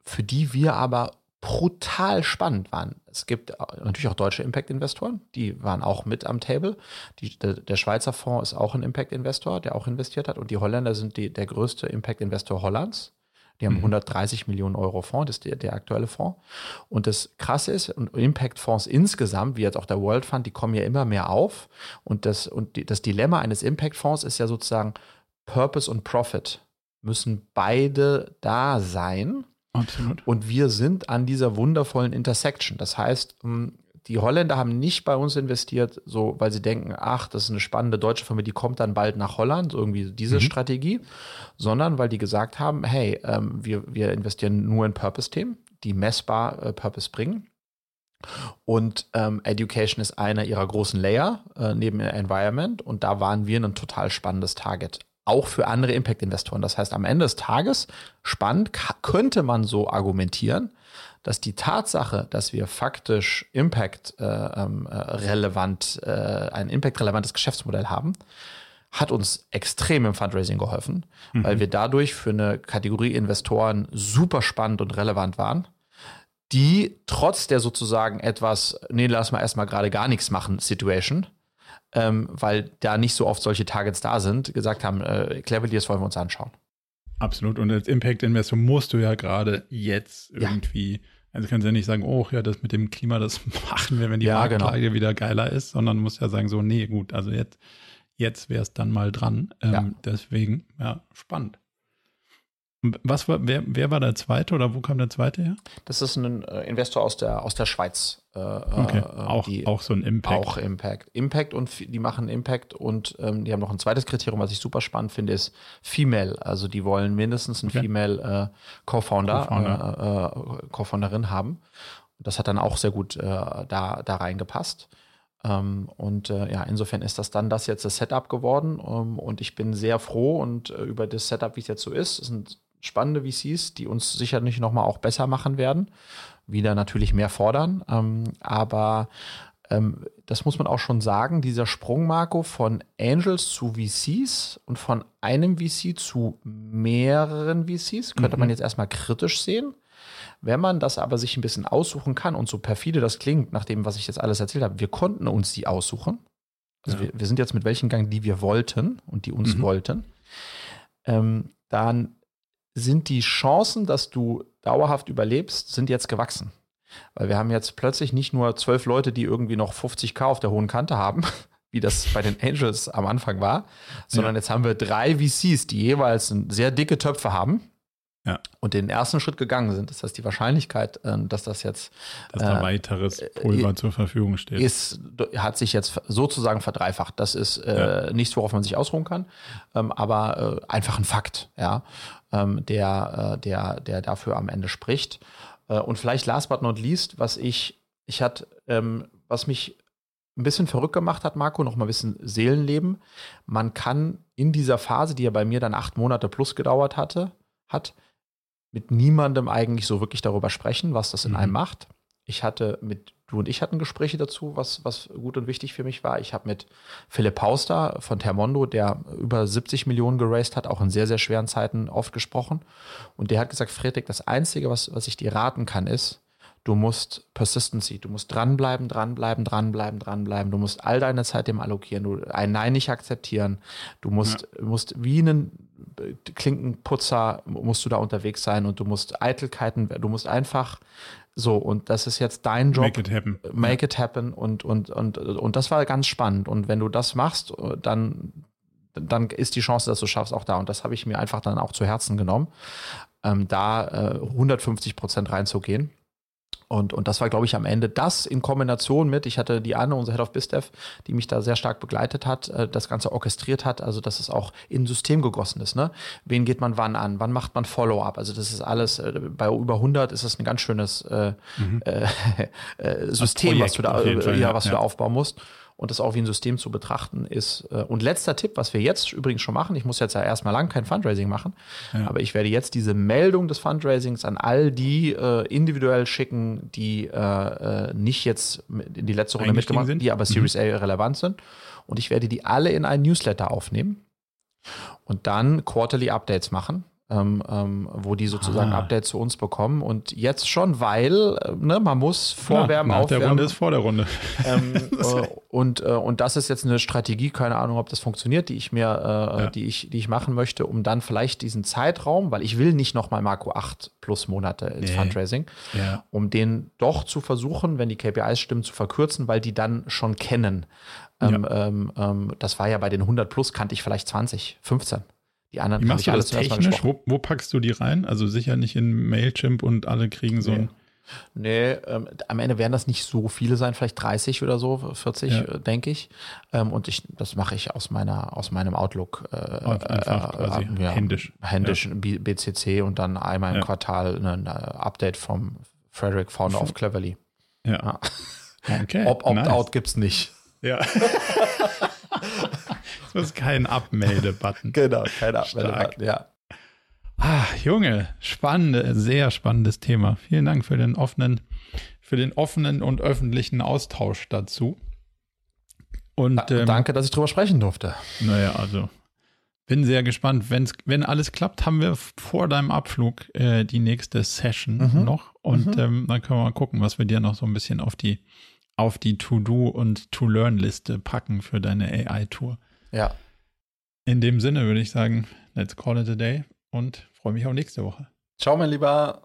für die wir aber brutal spannend waren. Es gibt natürlich auch deutsche Impact-Investoren, die waren auch mit am Table. Die, der, der, Schweizer Fonds ist auch ein Impact-Investor, der auch investiert hat. Und die Holländer sind die, der größte Impact-Investor Hollands. Die haben mhm. 130 Millionen Euro Fonds, das ist der, der aktuelle Fonds. Und das Krasse ist, und Impact-Fonds insgesamt, wie jetzt auch der World Fund, die kommen ja immer mehr auf. Und das, und die, das Dilemma eines Impact-Fonds ist ja sozusagen Purpose und Profit müssen beide da sein. Absolut. Und wir sind an dieser wundervollen Intersection. Das heißt, hm, die Holländer haben nicht bei uns investiert, so weil sie denken, ach, das ist eine spannende deutsche Firma, die kommt dann bald nach Holland, irgendwie diese mhm. Strategie, sondern weil die gesagt haben, hey, ähm, wir, wir investieren nur in Purpose-Themen, die messbar äh, Purpose bringen. Und ähm, Education ist einer ihrer großen Layer äh, neben Environment und da waren wir ein total spannendes Target auch für andere Impact-Investoren. Das heißt, am Ende des Tages, spannend, könnte man so argumentieren, dass die Tatsache, dass wir faktisch Impact äh, ähm, äh, relevant, äh, ein Impact-relevantes Geschäftsmodell haben, hat uns extrem im Fundraising geholfen, mhm. weil wir dadurch für eine Kategorie Investoren super spannend und relevant waren, die trotz der sozusagen etwas, nee, lass mal erstmal gerade gar nichts machen, Situation, ähm, weil da nicht so oft solche Targets da sind, gesagt haben, äh, Cleverly, wollen wir uns anschauen. Absolut. Und als Impact-Investor musst du ja gerade jetzt irgendwie, ja. Also kannst ja nicht sagen, oh ja, das mit dem Klima, das (laughs) machen wir, wenn die ja, Marktlage genau. wieder geiler ist, sondern musst ja sagen, so, nee, gut, also jetzt, jetzt wäre es dann mal dran. Ähm, ja. Deswegen, ja, spannend. Was war, wer, wer war der zweite oder wo kam der zweite her? Das ist ein äh, Investor aus der, aus der Schweiz. Äh, okay. Äh, auch, auch so ein Impact. Auch Impact. Impact und die machen Impact und ähm, die haben noch ein zweites Kriterium, was ich super spannend finde, ist Female. Also die wollen mindestens einen okay. Female äh, Co-Founder. Äh, äh, Co-Founderin haben. Und das hat dann auch sehr gut da, da reingepasst. Ähm, und ja, insofern ist das dann das jetzt das Setup geworden. Ähm, und ich bin sehr froh und über das Setup, wie es jetzt so ist. Es sind spannende VCs, die uns sicherlich nochmal auch besser machen werden, wieder natürlich mehr fordern. Ähm, aber ähm, das muss man auch schon sagen, dieser Sprung, Marco, von Angels zu VCs und von einem VC zu mehreren VCs, könnte mhm. man jetzt erstmal kritisch sehen. Wenn man das aber sich ein bisschen aussuchen kann und so perfide das klingt, nach dem, was ich jetzt alles erzählt habe, wir konnten uns die aussuchen. Also ja. wir, wir, sind jetzt mit welchen Gang, die wir wollten und die uns mhm. wollten. Ähm, dann sind die Chancen, dass du dauerhaft überlebst, sind jetzt gewachsen. Weil wir haben jetzt plötzlich nicht nur zwölf Leute, die irgendwie noch 50k auf der hohen Kante haben, (laughs) wie das bei den Angels am Anfang war, sondern ja. jetzt haben wir drei VCs, die jeweils sehr dicke Töpfe haben ja. und den ersten Schritt gegangen sind. Das heißt, die Wahrscheinlichkeit, äh, dass das jetzt dass da äh, weiteres äh, Pulver äh, zur Verfügung steht, ist, hat sich jetzt sozusagen verdreifacht. Das ist äh, ja. nichts, worauf man sich ausruhen kann, ähm, aber äh, einfach ein Fakt, ja, ähm, der, der, der dafür am Ende spricht. und vielleicht last but not least, was ich, ich hatte, ähm, was mich ein bisschen verrückt gemacht hat, Marco, noch mal ein bisschen Seelenleben. Man kann in dieser Phase, die ja bei mir dann acht Monate plus gedauert hatte, hat, mit niemandem eigentlich so wirklich darüber sprechen, was das in mhm. einem macht. Ich hatte mit, du und ich hatten Gespräche dazu, was, was gut und wichtig für mich war. Ich habe mit Philipp Pauster von Termondo, der über 70 Millionen geraced hat, auch in sehr, sehr schweren Zeiten oft gesprochen. Und der hat gesagt, Friedrich, das Einzige, was, was ich dir raten kann, ist, du musst Persistency, du musst dranbleiben, dranbleiben, dranbleiben, dranbleiben. Du musst all deine Zeit dem allokieren, du ein Nein nicht akzeptieren. Du musst, ja. musst wie einen Klinkenputzer musst du da unterwegs sein und du musst Eitelkeiten, du musst einfach so, und das ist jetzt dein Job. Make it happen. Make it happen. Und, und, und, und das war ganz spannend. Und wenn du das machst, dann, dann ist die Chance, dass du schaffst, auch da. Und das habe ich mir einfach dann auch zu Herzen genommen, ähm, da äh, 150 Prozent reinzugehen. Und, und das war, glaube ich, am Ende das in Kombination mit, ich hatte die Anne, unser Head of BizDev, die mich da sehr stark begleitet hat, äh, das Ganze orchestriert hat, also dass es auch in ein System gegossen ist. Ne? Wen geht man wann an? Wann macht man Follow-up? Also das ist alles, äh, bei über 100 ist das ein ganz schönes äh, mhm. äh, (laughs) äh System, was du da, Fall, ja, was ja. du da aufbauen musst und das auch wie ein System zu betrachten ist. Äh, und letzter Tipp, was wir jetzt übrigens schon machen, ich muss jetzt ja erstmal lang kein Fundraising machen, ja. aber ich werde jetzt diese Meldung des Fundraisings an all die äh, individuell schicken, die äh, äh nicht jetzt in die letzte Runde mitgemacht sind, die aber Series mhm. A relevant sind. Und ich werde die alle in einen Newsletter aufnehmen und dann Quarterly Updates machen ähm, ähm, wo die sozusagen ah. Updates zu uns bekommen. Und jetzt schon, weil äh, ne, man muss vorwärmen, ja, aufwärmen. Der Runde ist vor der Runde. (laughs) Ähm, (laughs) äh, und, äh, und das ist jetzt eine Strategie, keine Ahnung, ob das funktioniert, die ich mir, äh, ja. die ich, die ich machen möchte, um dann vielleicht diesen Zeitraum, weil ich will nicht nochmal Marco 8 plus Monate ins nee. Fundraising, ja. um den doch zu versuchen, wenn die KPIs stimmen, zu verkürzen, weil die dann schon kennen. Ähm, ähm, ähm, das war ja bei den 100 plus, kannte ich vielleicht 20, 15. Die anderen Wie machst du das technisch? Wo, wo, packst du die rein? Also sicher nicht in Mailchimp und alle kriegen so nee. ein. Nee, ähm, am Ende werden das nicht so viele sein, vielleicht 30 oder so, 40, ja. äh, denke ich. Ähm, und ich, das mache ich aus meiner, aus meinem Outlook äh, einfach quasi äh, ja, händisch. Händisch ja. BCC und dann einmal im Quartal ein Update vom Frederick, Founder of Cleverly. Ja. Okay. (laughs) Opt-out nice. gibt es nicht. Ja. (laughs) das ist kein Abmelde-Button. (laughs) Genau, kein Abmelde-Button, ja. Ah, Junge, spannende, sehr spannendes Thema. Vielen Dank für den offenen, für den offenen und öffentlichen Austausch dazu. Und ähm, danke, dass ich drüber sprechen durfte. Naja, also bin sehr gespannt. Wenn's, wenn alles klappt, haben wir vor deinem Abflug äh, die nächste Session mhm. noch. Und mhm. ähm, dann können wir mal gucken, was wir dir noch so ein bisschen auf die, auf die To-Do und To-Learn-Liste packen für deine AI-Tour. Ja. In dem Sinne würde ich sagen, let's call it a day und freue mich auf nächste Woche. Ciao, mein Lieber.